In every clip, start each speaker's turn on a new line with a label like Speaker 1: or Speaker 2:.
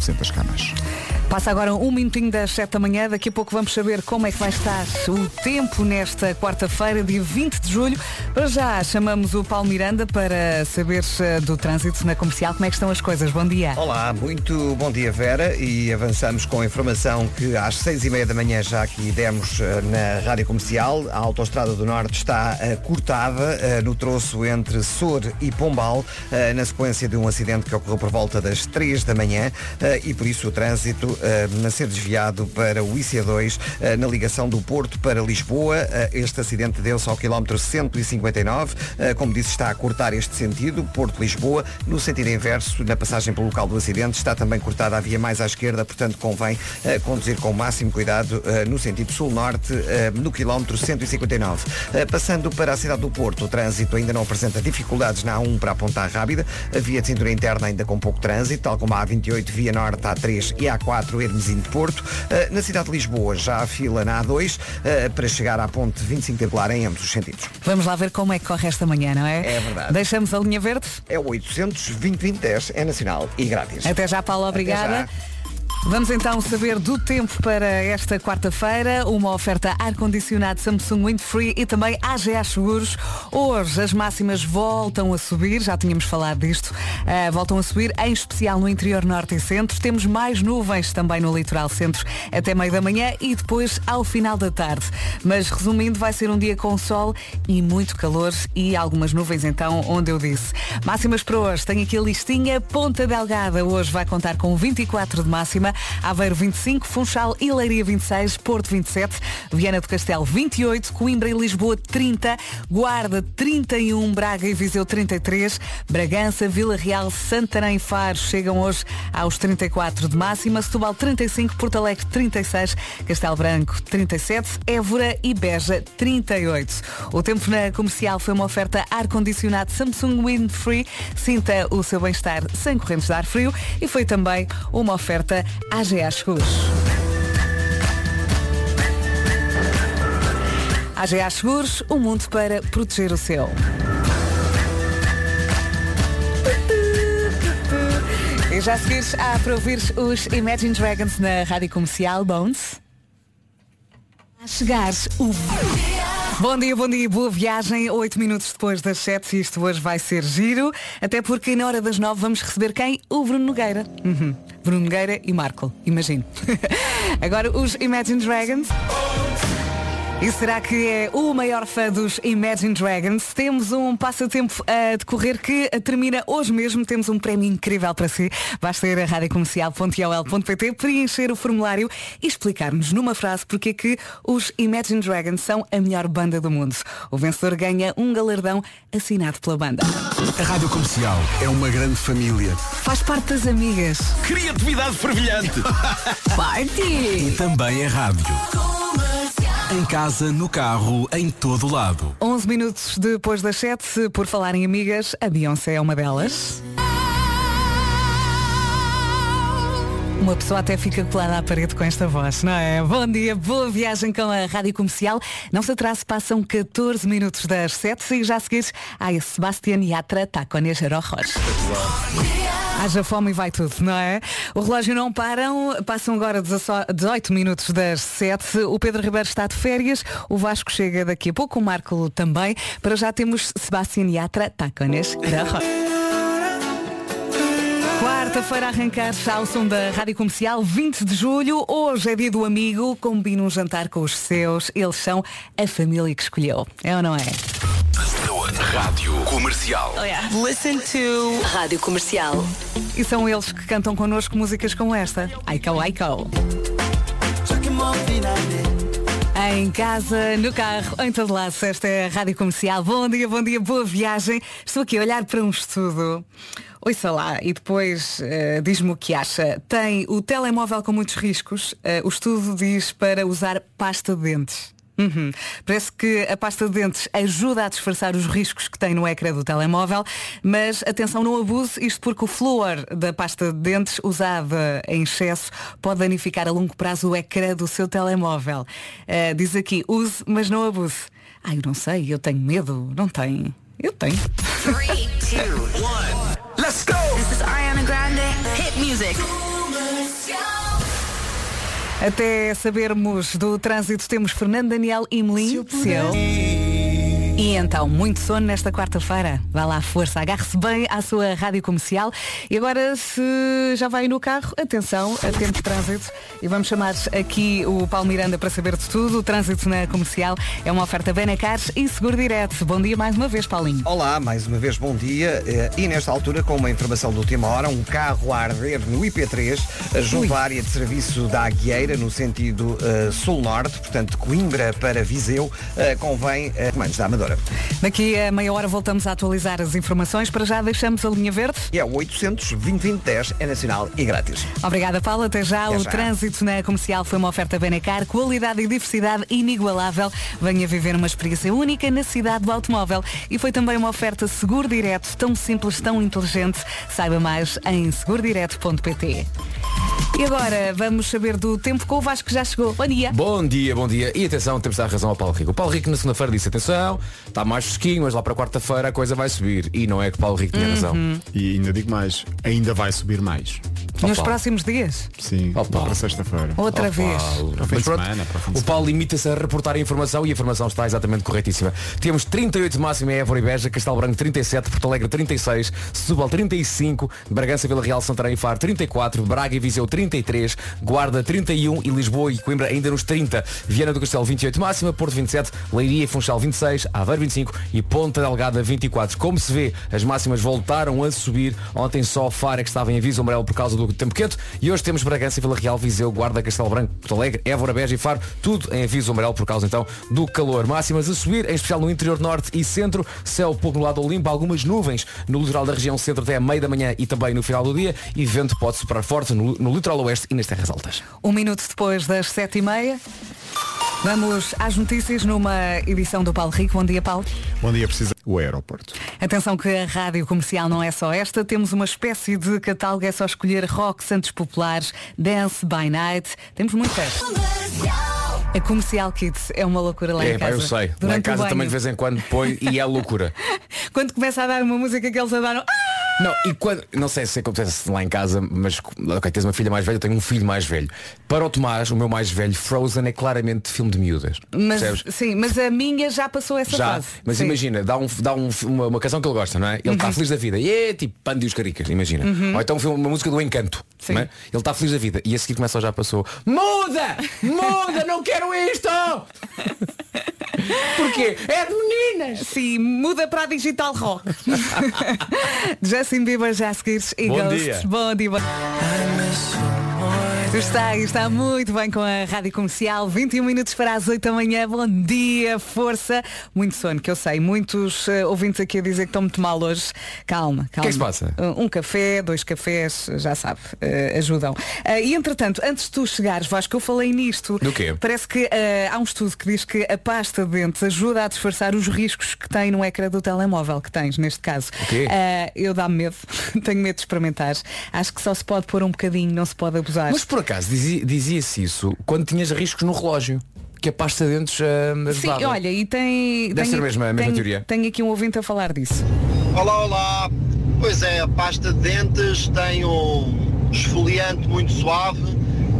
Speaker 1: 900 camas.
Speaker 2: Passa agora um minutinho das 7 da manhã. Daqui a pouco vamos saber como é que vai estar o tempo nesta quarta-feira, dia 20 de julho. Para já chamamos o Paulo Miranda para saber eh, do trânsito na comercial. Como é que estão as coisas? Bom dia.
Speaker 3: Olá, muito bom dia Vera e avançamos com a informação que às seis e meia da manhã já aqui demos eh, na Rádio Comercial. A Autostrada do Norte está uh, cortada no troço entre Sor e Pombal, na sequência de um acidente que ocorreu por volta das três da manhã e por isso o trânsito a ser desviado para o IC2 na ligação do Porto para Lisboa. Este acidente deu-se ao quilómetro 159. Como disse, está a cortar este sentido, Porto-Lisboa. No sentido inverso, na passagem pelo local do acidente, está também cortada a via mais à esquerda, portanto convém conduzir com o máximo cuidado no sentido sul-norte, no quilómetro 159. Passando para a cidade do Porto, o trânsito ainda não apresenta dificuldades na A1 para a Ponta Rábida. A via de cintura interna ainda com pouco trânsito, tal como a A28, via norte, A3 e A4, Hermesinho de Porto. Na cidade de Lisboa, já a fila na A2 para chegar à ponte 25 de Aguilar em ambos os sentidos.
Speaker 2: Vamos lá ver como é que corre esta manhã, não é?
Speaker 3: É verdade.
Speaker 2: Deixamos a linha verde?
Speaker 3: É o 800 2010 é nacional e grátis.
Speaker 2: Até já, Paulo, obrigada. Vamos então saber do tempo para esta quarta-feira, uma oferta ar-condicionado Samsung Windfree e também AGA Seguros. Hoje as máximas voltam a subir, já tínhamos falado disto, uh, voltam a subir, em especial no interior norte e centro. Temos mais nuvens também no litoral centro até meio da manhã e depois ao final da tarde. Mas resumindo, vai ser um dia com sol e muito calor e algumas nuvens então, onde eu disse. Máximas para hoje, tenho aqui a listinha. Ponta Delgada hoje vai contar com 24 de máxima. Aveiro 25, Funchal e Leiria 26, Porto 27, Viana do Castelo 28, Coimbra e Lisboa 30, Guarda 31, Braga e Viseu 33, Bragança, Vila Real, Santarém e Faro chegam hoje aos 34 de máxima, Setúbal 35, Porto Alegre 36, Castelo Branco 37, Évora e Beja 38. O tempo na comercial foi uma oferta ar-condicionado Samsung Windfree, sinta o seu bem-estar sem correntes de ar frio e foi também uma oferta AGA Seguros. AGA Seguros, o um mundo para proteger o seu. E já seguires a para ouvir os Imagine Dragons na Rádio Comercial Bones. A chegar o... Bom dia, bom dia, boa viagem. Oito minutos depois das sete, isto hoje vai ser giro, até porque na hora das nove vamos receber quem? O Bruno Nogueira. Uhum. Bruno Nogueira e Marco, imagino. Agora os Imagine Dragons. E será que é o maior fã dos Imagine Dragons? Temos um passatempo a decorrer que termina hoje mesmo. Temos um prémio incrível para si. Basta ir a radiocomercial.ol.pt, preencher o formulário e explicar-nos numa frase porque é que os Imagine Dragons são a melhor banda do mundo. O vencedor ganha um galardão assinado pela banda.
Speaker 4: A Rádio Comercial é uma grande família.
Speaker 2: Faz parte das amigas.
Speaker 4: Criatividade fervilhante.
Speaker 2: Party!
Speaker 4: E também é rádio. Em casa, no carro, em todo lado.
Speaker 2: 11 minutos depois das 7, por falar em amigas, a Beyoncé é uma delas. Uma pessoa até fica colada à parede com esta voz, não é? Bom dia, boa viagem com a Rádio Comercial. Não se atrase, passam 14 minutos das 7 e já seguires a Sebastián Yatra Tacones Rojas. Haja fome e vai tudo, não é? O relógio não param, passam agora 18 minutos das 7. O Pedro Ribeiro está de férias, o Vasco chega daqui a pouco, o Marco também. Para já temos Sebastián Yatra Tacones Rojas. Quarta-feira arrancar ao som da Rádio Comercial, 20 de julho. Hoje é dia do amigo. Combina um jantar com os seus. Eles são a família que escolheu. É ou não é?
Speaker 4: Rádio Comercial.
Speaker 5: Oh, yeah. Listen to Rádio Comercial.
Speaker 2: E são eles que cantam connosco músicas como esta. Aiko Aiko. Em casa, no carro, em todo lado, esta é a Rádio Comercial. Bom dia, bom dia, boa viagem. Estou aqui a olhar para um estudo. Ouça lá e depois uh, diz-me o que acha. Tem o telemóvel com muitos riscos. Uh, o estudo diz para usar pasta de dentes. Uhum. Parece que a pasta de dentes ajuda a disfarçar os riscos que tem no ecrã do telemóvel, mas atenção, não abuse, isto porque o flúor da pasta de dentes usada em excesso pode danificar a longo prazo o ecrã do seu telemóvel. Uh, diz aqui, use, mas não abuse. Ai, eu não sei, eu tenho medo. Não tem. Eu tenho.
Speaker 5: Three, two, one.
Speaker 4: Let's go!
Speaker 2: Até sabermos do trânsito temos Fernando Daniel e Melim. Seu. E então, muito sono nesta quarta-feira. Vá lá, força, agarre-se bem à sua rádio comercial. E agora, se já vai no carro, atenção, a tempo de trânsito. E vamos chamar aqui o Paulo Miranda para saber de tudo. O trânsito na comercial é uma oferta Benacares e Seguro Direto. Bom dia mais uma vez, Paulinho.
Speaker 3: Olá, mais uma vez bom dia. Eh, E nesta altura, com uma informação de última hora, um carro a arder no IP3, eh, junto
Speaker 2: Ui.
Speaker 3: à área de serviço da Aguieira, no sentido eh, sul-norte, portanto, de Coimbra para Viseu, eh, convém uh, comandos da Amadora.
Speaker 2: Daqui a meia hora voltamos a atualizar as informações. Para já deixamos a linha verde.
Speaker 3: E é o 800 2010 é nacional e grátis.
Speaker 2: Obrigada, Paulo. Até já.
Speaker 3: Até
Speaker 2: o
Speaker 3: já.
Speaker 2: trânsito na comercial foi uma oferta Benacar, qualidade e diversidade inigualável. Venha viver uma experiência única na cidade do automóvel. E foi também uma oferta seguro direto, tão simples, tão inteligente. Saiba mais em segurodireto.pt. E agora vamos saber do tempo com o Vasco que já chegou. Bom dia.
Speaker 1: Bom dia, bom dia. E atenção, temos de dar razão ao Paulo Rico. O Paulo Rico na segunda-feira disse, atenção, está mais fresquinho, mas lá para quarta-feira a coisa vai subir. E não é que o Paulo Rico tinha razão.
Speaker 6: E ainda digo mais, ainda vai subir mais.
Speaker 2: Nos
Speaker 1: Paulo.
Speaker 2: próximos dias.
Speaker 6: Sim,
Speaker 1: Oh, Paulo.
Speaker 6: para sexta-feira.
Speaker 2: Outra
Speaker 1: Oh,
Speaker 2: vez.
Speaker 1: Mas
Speaker 6: de
Speaker 1: pronto,
Speaker 6: semana, para o fim de
Speaker 1: o Paulo limita-se a reportar a informação e a informação está exatamente corretíssima. Temos 38 de máximo em Évora e Beja, Castelo Branco 37, Porto Alegre 36, Setúbal 35, Bragança, Vila Real, Santarém e Faro 34, Braga e Viseu 33, Guarda 31 e Lisboa e Coimbra ainda nos 30. Viana do Castelo 28 máxima, Porto 27, Leiria e Funchal 26, Aveiro 25 e Ponta Delgada 24. Como se vê, as máximas voltaram a subir. Ontem só Faro é que estava em aviso amarelo por causa do tempo quente e hoje temos Bragança, Vila Real, Viseu, Guarda, Castelo Branco, Porto Alegre, Évora, Beja e Faro, tudo em aviso amarelo por causa então do calor. Máximas a subir, em especial no interior norte e centro, céu pouco no lado limpo, algumas nuvens no litoral da região centro até a meia da manhã e também no final do dia e vento pode soprar forte no, no litoral oeste e nas terras altas.
Speaker 2: Um minuto depois das sete e meia. Vamos às notícias numa edição do Paulo Rico. Bom dia, Paulo.
Speaker 6: Bom dia, precisa o aeroporto.
Speaker 2: Atenção que a rádio comercial não é só esta, temos uma espécie de catálogo, é só escolher rock, santos populares, dance by night, temos muitas. A Comercial Kids é uma loucura lá
Speaker 1: É,
Speaker 2: em casa.
Speaker 1: eu sei. Lá em
Speaker 2: Durante
Speaker 1: casa também de vez em quando põe e é loucura.
Speaker 2: Quando começa a dar uma música que eles adoram. "Ah!"
Speaker 1: Não, e quando, não sei se acontece lá em casa, mas ok, tens uma filha mais velha, eu tenho um filho mais velho. Para o Tomás, o meu mais velho, Frozen é claramente filme de miúdas.
Speaker 2: Mas,
Speaker 1: percebes?
Speaker 2: sim, mas a minha já passou essa
Speaker 1: Já,
Speaker 2: fase.
Speaker 1: mas
Speaker 2: Sim.
Speaker 1: imagina, dá, um, dá um, uma, uma canção que ele gosta, não é? Ele
Speaker 2: Uhum.
Speaker 1: está feliz da vida. E é tipo Pandi os Caricas, imagina. Ou então uma música do Encanto. É? Ele está feliz da vida. E a seguir começa já passou. Muda! Muda! Não quero isto! Porquê? É de meninas!
Speaker 2: Sim, muda para a digital rock. Justin Bieber já a seguir e
Speaker 1: Bom
Speaker 2: Ghosts.
Speaker 1: dia.
Speaker 2: Bom dia. Está, está muito bem com a Rádio Comercial. 21 minutos para as 8 da manhã. Bom dia, força. Muito sono, que eu sei. Muitos eh, ouvintes aqui a dizer que estão muito mal hoje. Calma, calma.
Speaker 1: que é que se passa?
Speaker 2: Um, um café, dois cafés, já sabe, eh, ajudam. Eh, e entretanto, antes de tu chegares, Vasco, eu falei nisto.
Speaker 1: Do quê?
Speaker 2: Parece que há um estudo que diz que a pasta de dentes ajuda a disfarçar os riscos que tem no ecrã do telemóvel que tens, neste caso.
Speaker 1: O quê?
Speaker 2: Eu dá-me medo, tenho medo de experimentar. Acho que só se pode pôr um bocadinho, não se pode abusar.
Speaker 1: Mas por acaso dizia- dizia-se isso quando tinhas riscos no relógio. Que a pasta de dentes
Speaker 2: Sim,
Speaker 1: ajudava.
Speaker 2: olha, e tem.
Speaker 1: Deve
Speaker 2: tem-
Speaker 1: ser mesmo a mesma
Speaker 2: tem-
Speaker 1: teoria.
Speaker 2: Tenho aqui um ouvinte a falar disso.
Speaker 7: Olá, olá. Pois é, a pasta de dentes tem um esfoliante muito suave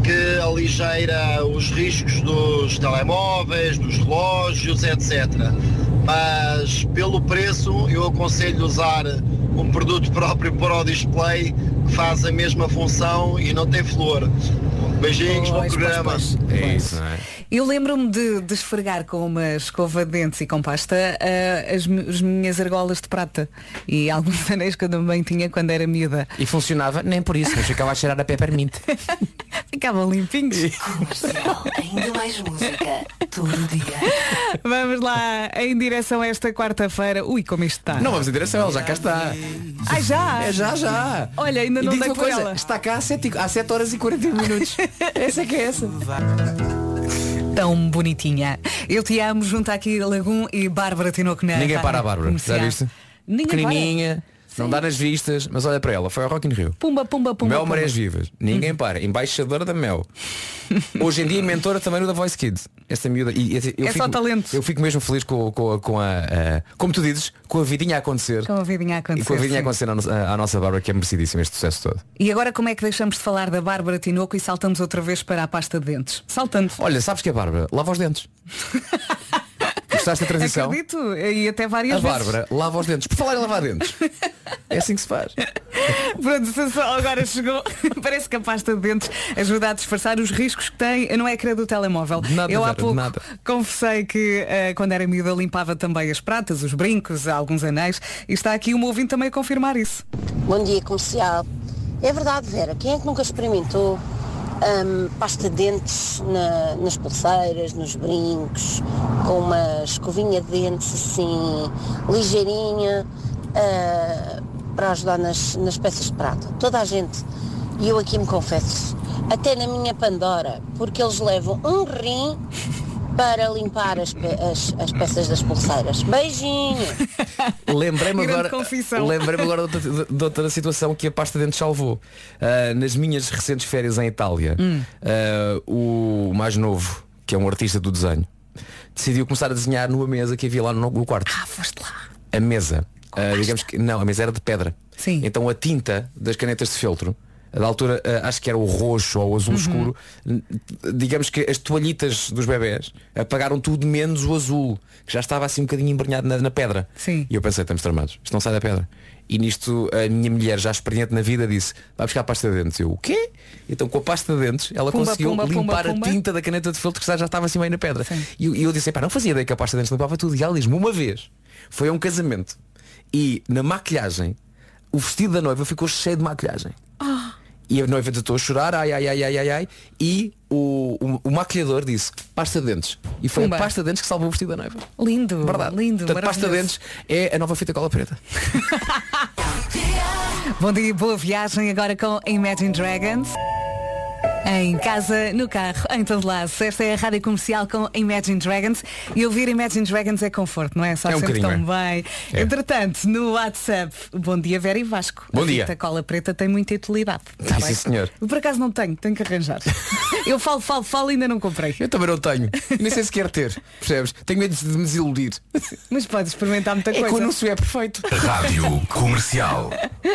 Speaker 7: que aligeira os riscos dos telemóveis, dos relógios, etc. Mas pelo preço eu aconselho usar um produto próprio para o display que faz a mesma função e não tem flor. Beijinhos, bom
Speaker 2: Pois, pois,
Speaker 7: programa.
Speaker 2: pois.
Speaker 1: É isso, não é?
Speaker 2: Eu lembro-me de, de esfregar com uma escova de dentes e com pasta ah, as, as minhas argolas de prata e alguns anéis que eu também tinha quando era miúda.
Speaker 1: E funcionava, nem por isso, mas ficava a cheirar a peppermint.
Speaker 2: Ficavam limpinhos.
Speaker 5: Ainda mais música todo dia.
Speaker 2: Vamos lá, em direção a esta quarta-feira. Ui, como isto está.
Speaker 1: Não vamos em direção, ele já cá está.
Speaker 2: Ai, já!
Speaker 1: É já, já.
Speaker 2: Olha, ainda não
Speaker 1: digo
Speaker 2: dei por
Speaker 1: coisa,
Speaker 2: ela.
Speaker 1: está cá há 7, há 7 horas e 41 minutos. essa é que é essa.
Speaker 2: Tão bonitinha. Eu te amo junto aqui Lagum e Bárbara Tinoco na
Speaker 1: Ninguém para a Bárbara, já viste?
Speaker 2: Ninguém
Speaker 1: Pequenininha, não dá nas vistas, mas olha para ela, foi ao Rock in Rio.
Speaker 2: Pumba, pumba, pumba.
Speaker 1: Mel
Speaker 2: pumba.
Speaker 1: Marés Vivas. Ninguém para. Embaixadora da Mel. Hoje em dia mentora também no da Voice Kids. Esta miúda. E, e- eu
Speaker 2: É
Speaker 1: fico,
Speaker 2: só talento.
Speaker 1: Eu fico mesmo feliz com, com, com a, a- Como tu dizes, com a vidinha a acontecer.
Speaker 2: Com a vidinha a acontecer.
Speaker 1: E com a vidinha a
Speaker 2: sim.
Speaker 1: acontecer à, nossa- à nossa Bárbara, que é merecidíssimo este sucesso todo.
Speaker 2: E agora como é que deixamos de falar da Bárbara Tinoco e saltamos outra vez para a pasta de dentes? Saltando.
Speaker 1: Olha, sabes que a Bárbara lava os dentes. Gostaste da transição?
Speaker 2: Acredito. E até várias
Speaker 1: A
Speaker 2: vezes.
Speaker 1: Bárbara lava os dentes. Por falar em lavar dentes. É assim que se faz.
Speaker 2: Pronto, agora chegou. Parece que a pasta de dentes ajuda a disfarçar os riscos que tem no ecrã do telemóvel.
Speaker 1: Nada,
Speaker 2: Eu há pouco
Speaker 1: nada.
Speaker 2: confessei que eh, quando era miúda limpava também as pratas, os brincos, alguns anéis. E está aqui um ouvinte também a confirmar isso.
Speaker 8: Bom dia comercial. É verdade, Vera, quem é que nunca experimentou hum, pasta de dentes na- nas pulseiras, nos brincos, com uma escovinha de dentes assim ligeirinha ah, para ajudar nas, nas peças de prata? Toda a gente. E eu aqui me confesso, até na minha Pandora, porque eles levam um rim para limpar as, pe- as- as peças das pulseiras. Beijinho!
Speaker 1: Lembrei-me agora,
Speaker 2: confissão.
Speaker 1: lembrei-me agora de outra, de outra situação que a pasta de dentes salvou. Ah, nas minhas recentes férias em Itália,
Speaker 2: Hum.
Speaker 1: ah, o mais novo, que é um artista do desenho, decidiu começar a desenhar numa mesa que havia lá no, no quarto.
Speaker 2: Ah, foste lá.
Speaker 1: A mesa, ah, digamos que não, a mesa era de pedra.
Speaker 2: Sim.
Speaker 1: Então a tinta das canetas de feltro, da altura ah, acho que era o roxo ou o
Speaker 2: Uhum.
Speaker 1: azul escuro, n- digamos que as toalhitas dos bebés apagaram tudo menos o azul, que já estava assim um bocadinho embrenhado na, na pedra.
Speaker 2: Sim.
Speaker 1: E eu pensei, estamos tramados, isto não sai da pedra. E nisto a minha mulher, já experiente na vida, disse, vai buscar a pasta de dentes. Eu, o quê? Então com a pasta de dentes, ela
Speaker 2: Pumba,
Speaker 1: conseguiu
Speaker 2: pumba,
Speaker 1: limpar
Speaker 2: pumba.
Speaker 1: a tinta da caneta de feltro que já estava assim meio na pedra.
Speaker 2: Sim.
Speaker 1: E eu, eu disse, pá, não fazia ideia que a pasta de dentes limpava tudo. E ela diz-me uma vez, foi a um casamento. E na maquilhagem, o vestido da noiva ficou cheio de maquilhagem. E a noiva tentou a chorar, ai, ai, ai, ai, ai, ai. E o, o, o maquilhador disse, pasta de dentes. E foi
Speaker 2: Pumba.
Speaker 1: a pasta de dentes que salvou o vestido da noiva.
Speaker 2: Lindo,
Speaker 1: Verdade.
Speaker 2: lindo,
Speaker 1: Portanto, pasta de dentes é a nova fita cola preta.
Speaker 2: Bom dia, boa viagem agora com Imagine Dragons. Em casa, no carro, em todo lado. Esta é a rádio comercial com Imagine Dragons e ouvir Imagine Dragons é conforto, não é? Só
Speaker 1: É um
Speaker 2: sempre tão
Speaker 1: bocadinho,
Speaker 2: bem.
Speaker 1: É.
Speaker 2: Entretanto, no WhatsApp, bom dia Vera e Vasco.
Speaker 1: Bom
Speaker 2: a
Speaker 1: dia.
Speaker 2: fita cola preta tem muita utilidade. tá
Speaker 1: Sim,
Speaker 2: bem?
Speaker 1: senhor.
Speaker 2: Eu, Por acaso não tenho, tenho que arranjar. Eu falo, falo, falo e ainda não comprei.
Speaker 1: Eu também não tenho. Nem sei se quer ter. Percebes? Tenho medo de me desiludir.
Speaker 2: Mas podes experimentar muita
Speaker 1: É que o
Speaker 2: coisa.
Speaker 1: anúncio é perfeito.
Speaker 4: Rádio Comercial.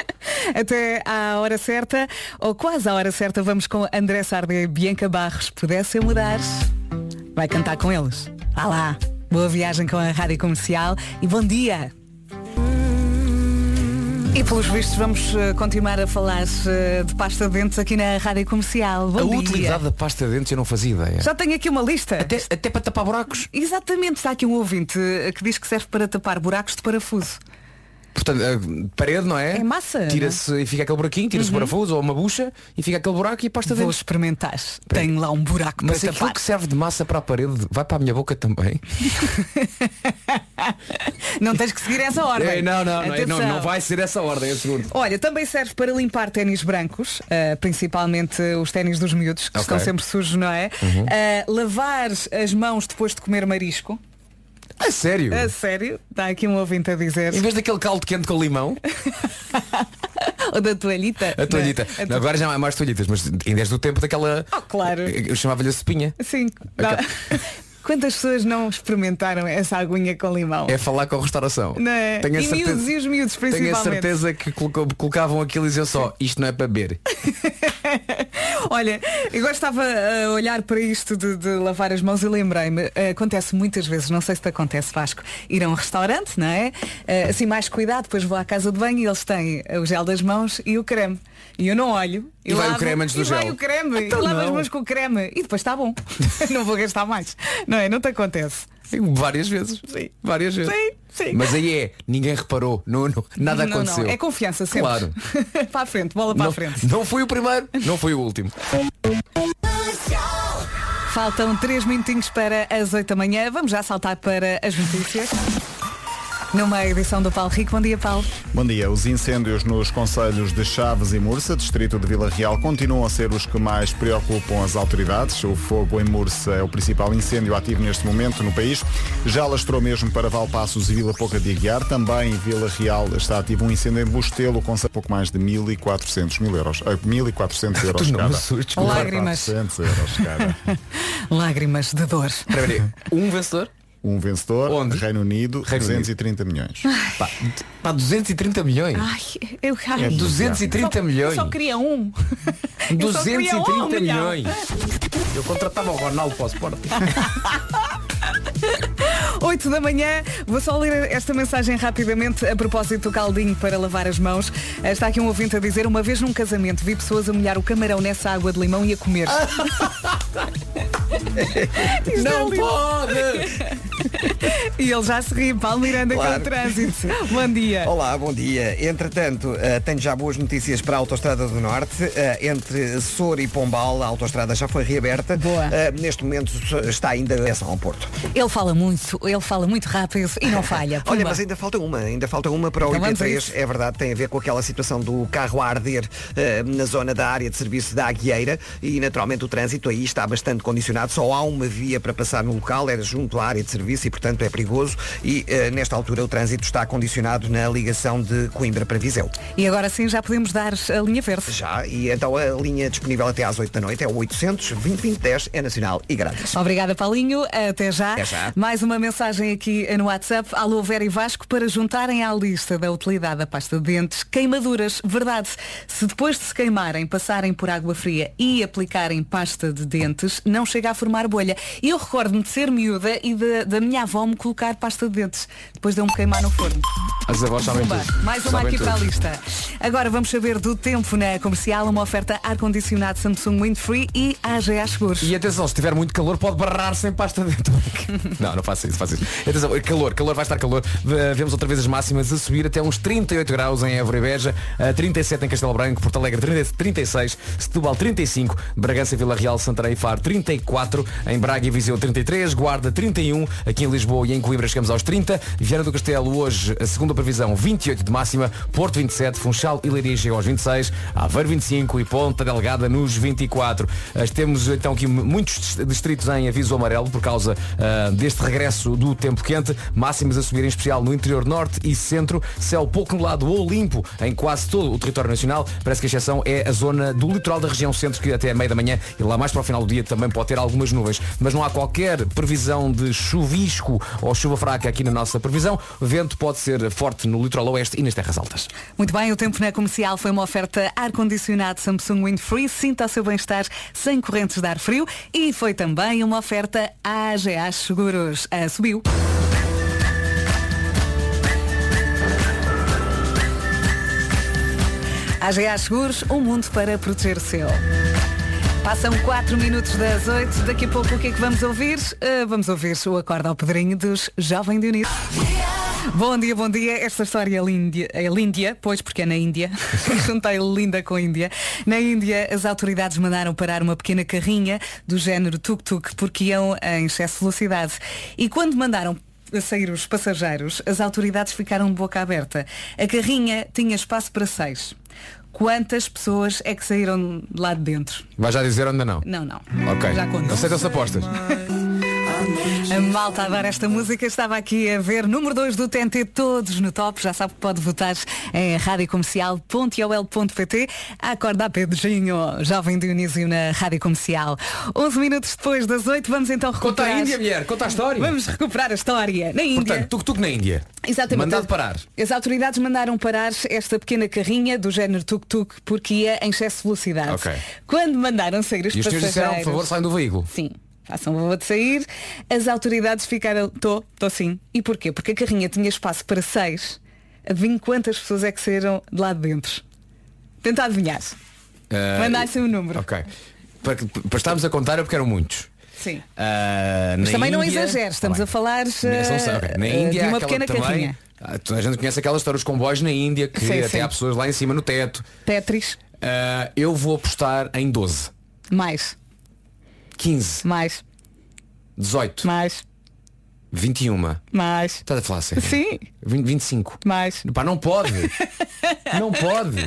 Speaker 2: Até à hora certa, ou quase à hora certa, vamos com André Sarda e Bianca Barros. Pudesse mudar, vai cantar com eles. Vá lá. Boa viagem com a Rádio Comercial e bom dia. E pelos vistos vamos eh, continuar a falar eh, de pasta de dentes aqui na Rádio Comercial. Bom
Speaker 1: a
Speaker 2: dia.
Speaker 1: utilidade da pasta de dentes eu não fazia ideia.
Speaker 2: Já tenho aqui uma lista.
Speaker 1: Até, até para tapar buracos.
Speaker 2: Exatamente, está aqui um ouvinte eh, que diz que serve para tapar buracos de parafuso.
Speaker 1: Portanto, a parede, não é?
Speaker 2: É massa,
Speaker 1: Tira-se e fica aquele buraquinho, tira-se o parafuso ou uma bucha e fica aquele buraco e a pasta de
Speaker 2: Vou experimentar. Tenho lá um buraco
Speaker 1: Mas
Speaker 2: para
Speaker 1: aquilo que serve de massa para a parede vai para a minha boca também.
Speaker 2: Não tens que seguir essa ordem.
Speaker 1: É, não, não, não, é- não, vai ser essa ordem, eu seguro.
Speaker 2: Olha, também serve para limpar ténis brancos, ah, principalmente os ténis dos miúdos, que
Speaker 1: Ok.
Speaker 2: estão sempre sujos, não é? Ah, lavar as mãos depois de comer marisco.
Speaker 1: É sério?
Speaker 2: A sério? Está aqui um ouvinte a dizer.
Speaker 1: Em vez daquele caldo quente com limão,
Speaker 2: Ou da toalhita.
Speaker 1: a toalhita.
Speaker 2: Não, a
Speaker 1: Não, agora já não há mais toalhitas, mas ainda és do tempo daquela.
Speaker 2: Oh, claro.
Speaker 1: Eu chamava-lhe a cepinha.
Speaker 2: Sim. dá- Quantas pessoas não experimentaram essa aguinha com limão?
Speaker 1: É falar com a restauração.
Speaker 2: Não é?
Speaker 1: Tenho a
Speaker 2: e
Speaker 1: certeza,
Speaker 2: miúdos e os miúdos
Speaker 1: tenho a
Speaker 2: principalmente.
Speaker 1: certeza que colocavam aquilo e diziam só, isto não é para beber.
Speaker 2: Olha, eu agora estava a olhar para isto de, de lavar as mãos e lembrei-me, acontece muitas vezes, não sei se te acontece Vasco, ir a um restaurante, não é? Eh, assim mais cuidado, depois vou à casa de banho e eles têm o gel das mãos e o creme. E eu não olho.
Speaker 1: E vai o creme antes do
Speaker 2: e vai
Speaker 1: gel.
Speaker 2: o creme.
Speaker 1: Então
Speaker 2: e lavo as
Speaker 1: não.
Speaker 2: mãos com o creme. E depois está bom. não vou gastar mais. Não é? Não te acontece.
Speaker 1: Várias vezes.
Speaker 2: Sim.
Speaker 1: Várias vezes.
Speaker 2: Sim, sim.
Speaker 1: Mas aí é, ninguém reparou, não, não- nada
Speaker 2: não,
Speaker 1: aconteceu.
Speaker 2: não. É confiança sempre.
Speaker 1: Claro.
Speaker 2: para a frente, bola para
Speaker 1: não,
Speaker 2: a frente.
Speaker 1: não foi o primeiro, não foi o último.
Speaker 2: Faltam 3 minutinhos para as 8 da manhã. Vamos já saltar para as notícias. Numa edição do Paulo Rico. Bom dia, Paulo.
Speaker 6: Bom dia. Os incêndios nos conselhos de Chaves e Mursa, distrito de Vila Real, continuam a ser os que mais preocupam as autoridades. O fogo em Mursa é o principal incêndio ativo neste momento no país. Já lastrou mesmo para Valpassos e Vila Pouca de Aguiar. Também em Vila Real está ativo um incêndio em Bustelo com pouco mais de 1.400 mil euros. Ah, 1.400 euros
Speaker 1: Tu não
Speaker 6: cada.
Speaker 1: assustes,
Speaker 2: Lágrimas.
Speaker 6: 400 euros cada.
Speaker 2: Lágrimas de dor.
Speaker 1: Um vencedor?
Speaker 6: Um vencedor,
Speaker 1: Onde?
Speaker 6: Reino Unido,
Speaker 1: Reino
Speaker 6: 230 milhões.
Speaker 1: Pá, pá, 230 milhões.
Speaker 2: Ai, eu, ai,
Speaker 6: É
Speaker 1: 230
Speaker 2: só,
Speaker 1: milhões.
Speaker 2: Eu só queria um. Eu só queria um
Speaker 1: 230
Speaker 2: milhão.
Speaker 1: milhões. Eu contratava o Ronaldo para o Sporting.
Speaker 2: 8 da manhã, vou só ler esta mensagem rapidamente a propósito do caldinho para lavar as mãos. Está aqui um ouvinte a dizer, uma vez num casamento vi pessoas a molhar o camarão nessa água de limão e a comer. É
Speaker 1: Não.
Speaker 3: É
Speaker 1: pode!
Speaker 2: E ele já se ri, Paulo Miranda com
Speaker 3: Claro.
Speaker 2: o trânsito. Bom dia.
Speaker 3: Olá, bom dia. Entretanto, eh, tenho já boas notícias para a Autostrada do Norte. Eh, entre Soura e Pombal, a autostrada já foi reaberta.
Speaker 2: Boa.
Speaker 3: Eh, neste momento está ainda a direção ao Porto.
Speaker 2: Ele fala muito, ele fala muito rápido e não falha.
Speaker 3: Olha, mas ainda falta uma, ainda falta uma para o
Speaker 2: Então vamos a
Speaker 3: IP3,
Speaker 2: isso.
Speaker 3: é verdade, tem a ver com aquela situação do carro a arder eh, na zona da área de serviço da Aguieira e naturalmente o trânsito aí está bastante condicionado, só há uma via para passar no local, era junto à área de serviço e portanto é perigoso e eh, nesta altura o trânsito está condicionado na ligação de Coimbra para Viseu.
Speaker 2: E agora sim já podemos dar a linha verde.
Speaker 3: Já, e então a linha disponível até às 8 da noite é o 800 2010 é nacional e grátis.
Speaker 2: Obrigada, Paulinho. Até já.
Speaker 3: Até já.
Speaker 2: Mais uma mensagem aqui no WhatsApp. Alô, Vera e Vasco, para juntarem à lista da utilidade da pasta de dentes queimaduras. Verdade. Se depois de se queimarem, passarem por água fria e aplicarem pasta de dentes, não chega a formar bolha. Eu recordo-me de ser miúda e de- da minha avó me colocar pasta de dentes. Depois de eu me queimar no forno.
Speaker 1: As avós sabem
Speaker 2: Pumba,
Speaker 1: tudo.
Speaker 2: mais uma
Speaker 1: Sabem
Speaker 2: aqui
Speaker 1: tudo.
Speaker 2: para a lista. Agora vamos saber do tempo na comercial, uma oferta ar-condicionado Samsung Windfree e AGA Seguros.
Speaker 1: E atenção, se tiver muito calor pode barrar sem pasta dentro. não, não faça isso, faça isso. Atenção, calor, calor, vai estar calor. V- Vemos outra vez as máximas a subir até uns 38 graus em Évora e Beja, eh, 37 em Castelo Branco, Porto Alegre 30, 36, Setúbal 35, Bragança, Vila Real, Santarém e Faro 34, em Braga e Viseu 33, Guarda 31, aqui em Lisboa e em Coimbra chegamos aos 30, Viana do Castelo hoje, a segunda previsão 28 de máxima, Porto 27, Funchal e Leiria chegam aos 26, Aveiro 25 e Ponta Delgada nos 24. Eh, Temos então aqui muitos distritos em aviso amarelo por causa ah, deste regresso do tempo quente, máximas a subir em especial no interior norte e centro, céu pouco nublado ou limpo em quase todo o território nacional, parece que a exceção é a zona do litoral da região centro, que até a meia da manhã e lá mais para o final do dia também pode ter algumas nuvens, mas não há qualquer previsão de chuvisco ou chuva fraca aqui na nossa previsão, o vento pode ser forte no litoral oeste e nas terras altas.
Speaker 2: Muito bem, o tempo na comercial foi uma oferta ar-condicionado Samsung Windfree, sinta o seu bem-estar sem correntes de ar frio. E foi também uma oferta AGA Seguros. Ah, subiu. AGA Seguros, um mundo para proteger o seu. Passam 4 minutos das 8. Daqui a pouco o que é que vamos ouvir? Ah, vamos ouvir o acorde ao Pedrinho dos Jovem Unido. Bom dia, bom dia. Esta história é linda, é linda pois porque é na Índia. Juntei linda com a Índia. Na Índia, as autoridades mandaram parar uma pequena carrinha do género tuk-tuk porque iam em excesso de velocidade. E quando mandaram a sair os passageiros, as autoridades ficaram de boca aberta. A carrinha tinha espaço para seis. Quantas pessoas é que saíram lá de dentro?
Speaker 1: Vai já dizer onde não?
Speaker 2: Não, não.
Speaker 1: Ok.
Speaker 2: Já conto.
Speaker 1: Aceitam-se apostas.
Speaker 2: A malta a dar esta música estava aqui a ver número 2 do TNT todos no top. Já sabe que pode votar em radiocomercial.ol.pt Acorda a Pedrinho, jovem Dionísio na Rádio Comercial. 11 minutos depois das 8 vamos então
Speaker 1: Conta
Speaker 2: recuperar.
Speaker 1: a Índia, mulher, conta a história.
Speaker 2: Vamos recuperar a história. Na Índia.
Speaker 1: Portanto, tuk-tuk na Índia.
Speaker 2: Exatamente.
Speaker 1: Mandado parar.
Speaker 2: As autoridades mandaram parar esta pequena carrinha do género tuk-tuk porque ia em excesso de velocidade.
Speaker 1: Ok.
Speaker 2: Quando mandaram sair os
Speaker 1: E os senhores
Speaker 2: passageiros...
Speaker 1: disseram, por favor, saiam do veículo.
Speaker 2: Sim. Façam favor de sair. As autoridades ficaram. Estou, estou sim. E porquê? Porque a carrinha tinha espaço para seis. Adivinhe quantas pessoas é que saíram de lá de dentro. Tenta adivinhar.
Speaker 1: Ah,
Speaker 2: Mandasse um número.
Speaker 1: Ok. Para, para estarmos a contar, é porque eram muitos.
Speaker 2: Sim.
Speaker 1: Ah,
Speaker 2: Mas também não
Speaker 1: Índia-
Speaker 2: exageres, estamos
Speaker 1: Tá
Speaker 2: a falar
Speaker 1: ok. Na Índia
Speaker 2: de uma pequena
Speaker 1: também,
Speaker 2: carrinha.
Speaker 1: toda a gente conhece aquela história dos comboios na Índia que
Speaker 2: Sim,
Speaker 1: até
Speaker 2: sim.
Speaker 1: há pessoas lá em cima no teto.
Speaker 2: Tetris.
Speaker 1: Ah, eu vou apostar em 12,
Speaker 2: Mais.
Speaker 1: 15,
Speaker 2: Mais.
Speaker 1: 18,
Speaker 2: Mais.
Speaker 1: 21.
Speaker 2: Mais.
Speaker 1: Estás a falar sério?
Speaker 2: Sim.
Speaker 1: 20, 25.
Speaker 2: Mais.
Speaker 1: Pá, não pode. não pode.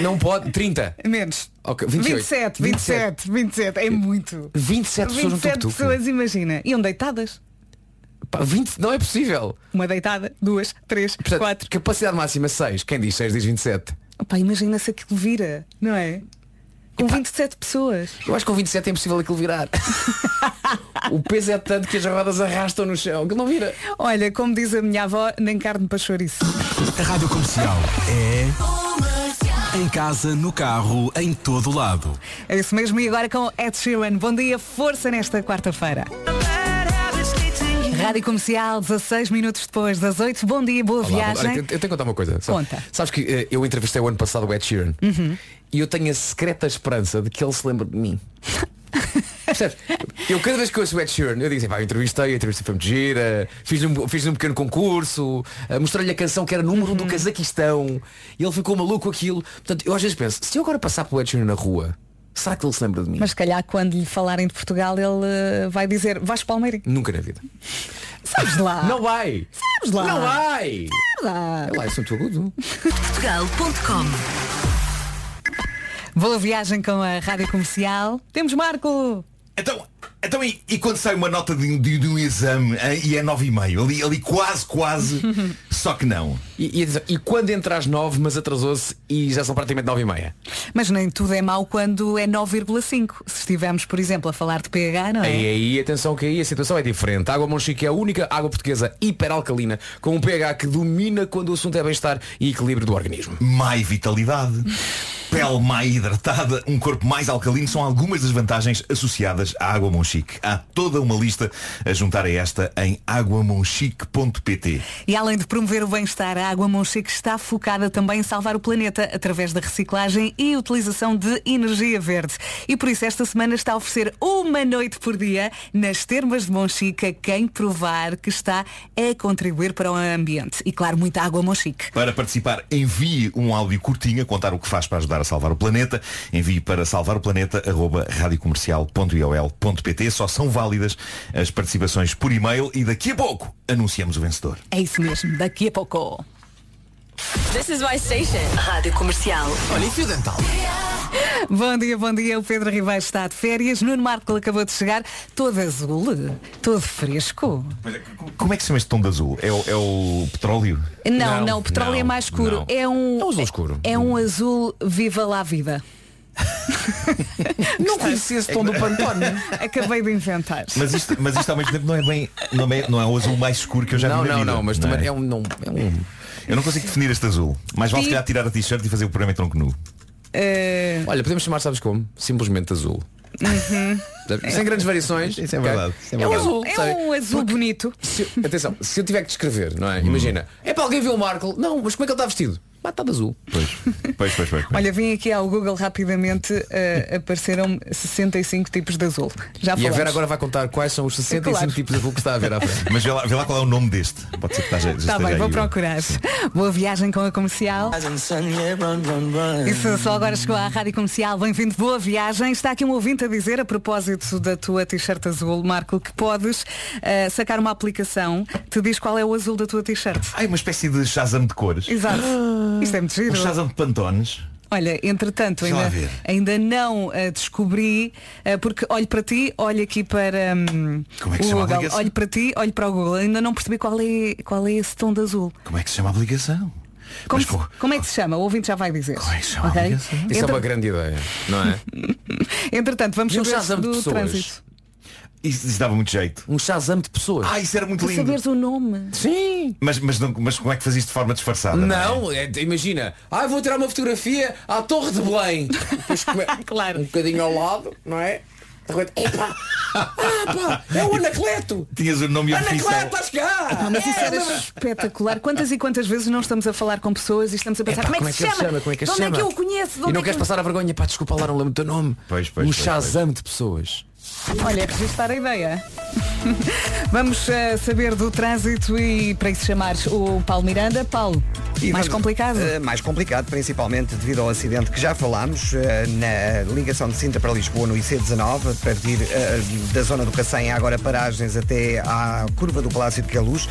Speaker 1: Não pode. 30.
Speaker 2: Menos.
Speaker 1: Ok, 28.
Speaker 2: 27, 27, 27. É muito.
Speaker 1: 27 pessoas no
Speaker 2: 27
Speaker 1: tuk-tuk.
Speaker 2: pessoas, imagina. Iam deitadas.
Speaker 1: Pá, 20, não é possível.
Speaker 2: Uma deitada, duas, três,
Speaker 1: Portanto,
Speaker 2: quatro.
Speaker 1: Capacidade máxima 6. Quem diz 6 diz 27.
Speaker 2: Opa, imagina se aquilo vira, não é? Com 27 pessoas.
Speaker 1: Eu acho que com 27 é impossível aquilo virar. o peso é tanto que as rodas arrastam no chão. Que não vira.
Speaker 2: Olha, como diz a minha avó, nem carne para chouriço.
Speaker 4: A Rádio Comercial é em casa, no carro, em todo lado.
Speaker 2: É isso mesmo, e agora com Ed Sheeran. Bom dia, força nesta quarta-feira. Rádio Comercial, 16 minutos depois das 8. Bom dia, boa
Speaker 1: Olá,
Speaker 2: viagem.
Speaker 1: olha, eu tenho que contar uma coisa. Sabe-
Speaker 2: Conta. Uhum.
Speaker 1: Sabes que eh, eu entrevistei o ano passado o Ed Sheeran e eu tenho a secreta esperança de que ele se lembre de mim. Percebes? Eu cada vez que ouço o Ed Sheeran, eu digo assim, pá, eu entrevistei, a entrevista foi muito gira, fiz um, fiz um pequeno concurso, eh, mostrei-lhe a canção que era número
Speaker 2: Uhum.
Speaker 1: um do Cazaquistão e ele ficou maluco aquilo. Portanto, eu às vezes penso, se eu agora passar pelo Ed Sheeran na rua, será que ele se lembra de mim?
Speaker 2: Mas se calhar quando lhe falarem de Portugal ele eh, vai dizer Vasco Palmeirim.
Speaker 1: Nunca na vida.
Speaker 2: Sabes lá.
Speaker 1: Não vai!
Speaker 2: Sabes lá.
Speaker 1: Não vai!
Speaker 2: lá.
Speaker 1: É lá, eu sou muito agudo.
Speaker 5: Portugal.com
Speaker 2: Boa viagem com a Rádio Comercial. Temos Marco.
Speaker 9: Então, então e, e quando sai uma nota de, um- de- de um exame e é 9,5? Ali, ali quase, quase, só que não.
Speaker 1: E, e, e quando entra às 9, mas atrasou-se e já são praticamente 9 e meia.
Speaker 2: Mas nem tudo é mau quando é 9,5. Se estivermos, por exemplo, a falar de pH, não é?
Speaker 1: Aí, aí, atenção que aí a situação é diferente. A água Monchique é a única água portuguesa hiperalcalina com um pH que domina quando o assunto é bem-estar e equilíbrio do organismo.
Speaker 9: Mais vitalidade, pele mais hidratada, um corpo mais alcalino são algumas das vantagens associadas à água Monchique. Há toda uma lista a juntar a esta em aguamonchique.pt.
Speaker 2: E além de promover o bem-estar, a Água Monchique está focada também em salvar o planeta através da reciclagem e utilização de energia verde. E por isso esta semana está a oferecer uma noite por dia nas termas de Monchique a quem provar que está a contribuir para o ambiente. E claro, muita água Monchique.
Speaker 9: Para participar, envie um áudio curtinho a contar o que faz para ajudar a salvar o planeta. Envie para salvar o planeta radiocomercial.iol.pt. Só são válidas as participações por e-mail e daqui a pouco anunciamos o vencedor.
Speaker 2: É isso mesmo, daqui a pouco.
Speaker 5: This is my station. Rádio Comercial.
Speaker 4: Olha, e fio dental?
Speaker 2: Bom dia, bom dia. O Pedro Ribeiro está de férias. Nuno Marco acabou de chegar, todo azul, todo fresco.
Speaker 9: Como é que se chama este tom de azul? É o, é o petróleo?
Speaker 2: Não, não,
Speaker 1: Não,
Speaker 2: o petróleo
Speaker 9: não,
Speaker 2: é mais escuro.
Speaker 9: não.
Speaker 2: É um,
Speaker 1: É um azul escuro.
Speaker 2: É um azul viva lá a vida.
Speaker 1: Não conhecia esse tom do Pantone.
Speaker 2: Acabei de inventar.
Speaker 9: Mas isto, mas isto ao mesmo tempo não é bem. Não é, não é o azul mais escuro que eu já
Speaker 1: Não,
Speaker 9: vi na
Speaker 1: não,
Speaker 9: vida,
Speaker 1: não, mas
Speaker 9: não
Speaker 1: também
Speaker 9: é?
Speaker 1: é um. Não, é um...
Speaker 9: Eu não consigo definir este azul. Mais vale se calhar tirar a t-shirt e fazer o programa em tronco nu.
Speaker 2: Eh,
Speaker 1: Olha, podemos chamar, sabes como? Simplesmente azul. Sem grandes variações.
Speaker 9: Isso é verdade, é
Speaker 1: É um azul.
Speaker 2: é um azul bonito.
Speaker 1: Se- atenção, se eu tiver que descrever, não é? Imagina, é para alguém ver o Marco. Não, mas como é que ele está vestido? Ah, está de azul.
Speaker 9: Pois, pois, pois, pois. pois.
Speaker 2: Olha, vim aqui ao Google rapidamente, eh, apareceram 65 tipos de azul. Já
Speaker 1: E a. Vera agora vai contar quais são os 65
Speaker 2: Claro.
Speaker 1: tipos de azul que está a ver à frente.
Speaker 9: Mas vê lá, vê lá qual é o nome deste. Pode ser que esteja,
Speaker 2: Está
Speaker 9: esteja
Speaker 2: bem,
Speaker 9: aí
Speaker 2: vou procurar. Boa viagem com a comercial. Isso só agora chegou à rádio comercial. Bem-vindo, boa viagem. Está aqui um ouvinte a dizer, a propósito da tua t-shirt azul, Marco, que podes eh, sacar uma aplicação, te diz qual é o azul da tua t-shirt.
Speaker 9: Ai, uma espécie de Shazam de cores.
Speaker 2: Exato. Isto é muito
Speaker 9: Um
Speaker 2: giro.
Speaker 9: Shazam de pantones.
Speaker 2: Olha, entretanto, ainda, ainda não eh, descobri, eh, porque olho para ti, olho aqui para hum,
Speaker 9: Como é que se
Speaker 2: o
Speaker 9: chama a
Speaker 2: Google, olho para ti, olho para o Google, ainda não percebi qual é, qual é esse tom de azul.
Speaker 9: Como é que se chama a aplicação?
Speaker 2: Como,
Speaker 9: Mas
Speaker 2: se-
Speaker 9: co-
Speaker 2: como é que se chama? O ouvinte já vai dizer.
Speaker 9: Como é que se chama a
Speaker 2: Ok?
Speaker 9: aplicação?
Speaker 1: Isso é uma grande ideia, não é?
Speaker 2: Entretanto, vamos
Speaker 1: um
Speaker 2: saber do
Speaker 1: pessoas?
Speaker 2: trânsito.
Speaker 9: Isso, isso dava muito jeito.
Speaker 1: Um Shazam de pessoas.
Speaker 9: Ah, isso era muito lindo.
Speaker 2: saberes o nome.
Speaker 1: Sim!
Speaker 9: Mas, mas, não- mas como é que isto de forma disfarçada? é?
Speaker 1: Não, é, imagina, ah, vou tirar uma fotografia à Torre de Belém. Depois come-
Speaker 2: Claro.
Speaker 1: Um bocadinho ao lado, não é? Epá! Ah, pá! É o Anacleto!
Speaker 9: Tinhas o nome a
Speaker 1: Anacleto, estás cá!
Speaker 2: Ah, mas isso
Speaker 1: É,
Speaker 2: era espetacular. Quantas e quantas vezes não estamos a falar com pessoas e estamos a pensar
Speaker 1: Epá,
Speaker 2: como é que se
Speaker 1: ele
Speaker 2: chama?
Speaker 1: Como é que
Speaker 2: onde
Speaker 1: chama?
Speaker 2: é que eu o conheço? De
Speaker 1: E não
Speaker 2: é
Speaker 1: queres
Speaker 2: que...
Speaker 1: passar a vergonha, pá, desculpa lá, não lembro o teu nome.
Speaker 9: Pois, pois,
Speaker 1: um
Speaker 9: pois,
Speaker 1: Shazam de pessoas.
Speaker 2: Olha, registar a ideia. Vamos eh, saber do trânsito e para isso chamar o Paulo Miranda. Paulo,
Speaker 3: E
Speaker 2: mais
Speaker 3: vamos-
Speaker 2: complicado?
Speaker 3: eh, mais complicado, principalmente devido ao acidente que já falámos eh, na ligação de Sintra para Lisboa no IC19, a partir da zona do Cacém há agora paragens até à curva do Palácio de Queluz,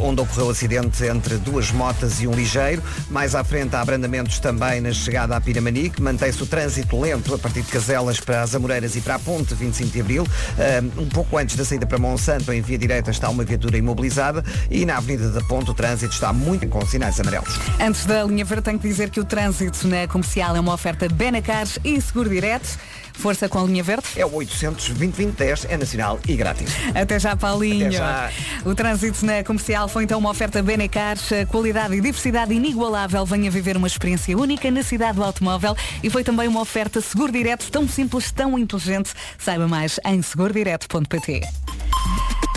Speaker 3: onde ocorreu o acidente entre duas motas e um ligeiro. Mais à frente há abrandamentos também na chegada à Piramanique. Mantém-se o trânsito lento a partir de Caselas para as Amoreiras e para a Ponte 25 de Abril. Eh, um pouco antes da saída para Monsanto, em via direita, está uma viatura imobilizada e na Avenida da Ponte o trânsito está muito com sinais amarelos.
Speaker 2: Antes da linha verde, tenho que dizer que o trânsito na comercial é uma oferta Benacar e Seguro Direto. Força com a linha verde.
Speaker 3: É o 800 2010 é nacional e grátis.
Speaker 2: Até já, Paulinho.
Speaker 3: Até já.
Speaker 2: O trânsito na comercial foi então uma oferta Benacar, qualidade e diversidade inigualável. Venha viver uma experiência única na cidade do automóvel e foi também uma oferta seguro direto, tão simples, tão inteligente. Saiba mais em segurodireto.pt.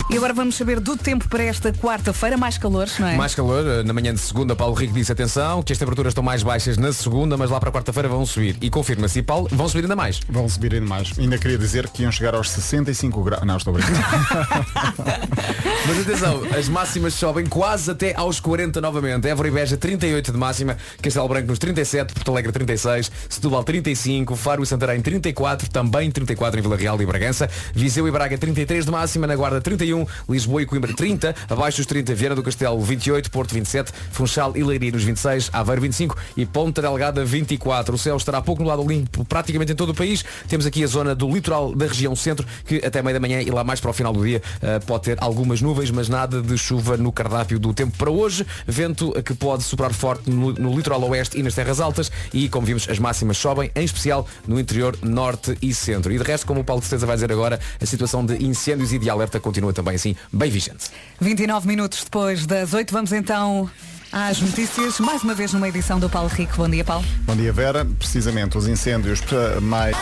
Speaker 2: E agora vamos saber do tempo para esta quarta-feira, mais calor, não é?
Speaker 1: Mais calor, eh, na manhã de segunda, Paulo Rico disse atenção, que as temperaturas estão mais baixas na segunda, mas lá para quarta-feira vão subir. E confirma-se, Paulo, vão subir ainda mais.
Speaker 6: Vão subir ainda mais. Ainda queria dizer que iam chegar aos 65 graus. Não, estou brincando.
Speaker 1: Mas atenção, as máximas sobem quase até aos 40 novamente. Évora e Beja 38 de máxima, Castelo Branco nos 37, Porto Alegre 36, Setúbal 35, Faro e Santarém 34, também 34 em Vila Real e Bragança, Viseu e Braga 33 de máxima, na Guarda 31, Lisboa e Coimbra 30, abaixo dos 30 Viana do Castelo 28, Porto 27, Funchal e Leiria nos 26, Aveiro 25 e Ponta Delgada 24. O céu estará pouco no lado limpo praticamente em todo o país. Temos aqui a zona do litoral da região centro, que até meio da manhã e lá mais para o final do dia eh, pode ter algumas nuvens, mas nada de chuva no cardápio do tempo para hoje. Vento que pode soprar forte no, no litoral oeste e nas terras altas e, como vimos, as máximas sobem, em especial no interior norte e centro. E de resto, como o Paulo de Certeza vai dizer agora, a situação de incêndios e de alerta continua também assim bem vigente.
Speaker 2: 29 minutos depois das 8, vamos então às notícias. Mais uma vez numa edição do Paulo Rico. Bom dia, Paulo.
Speaker 6: Bom dia, Vera. Precisamente os incêndios para mais.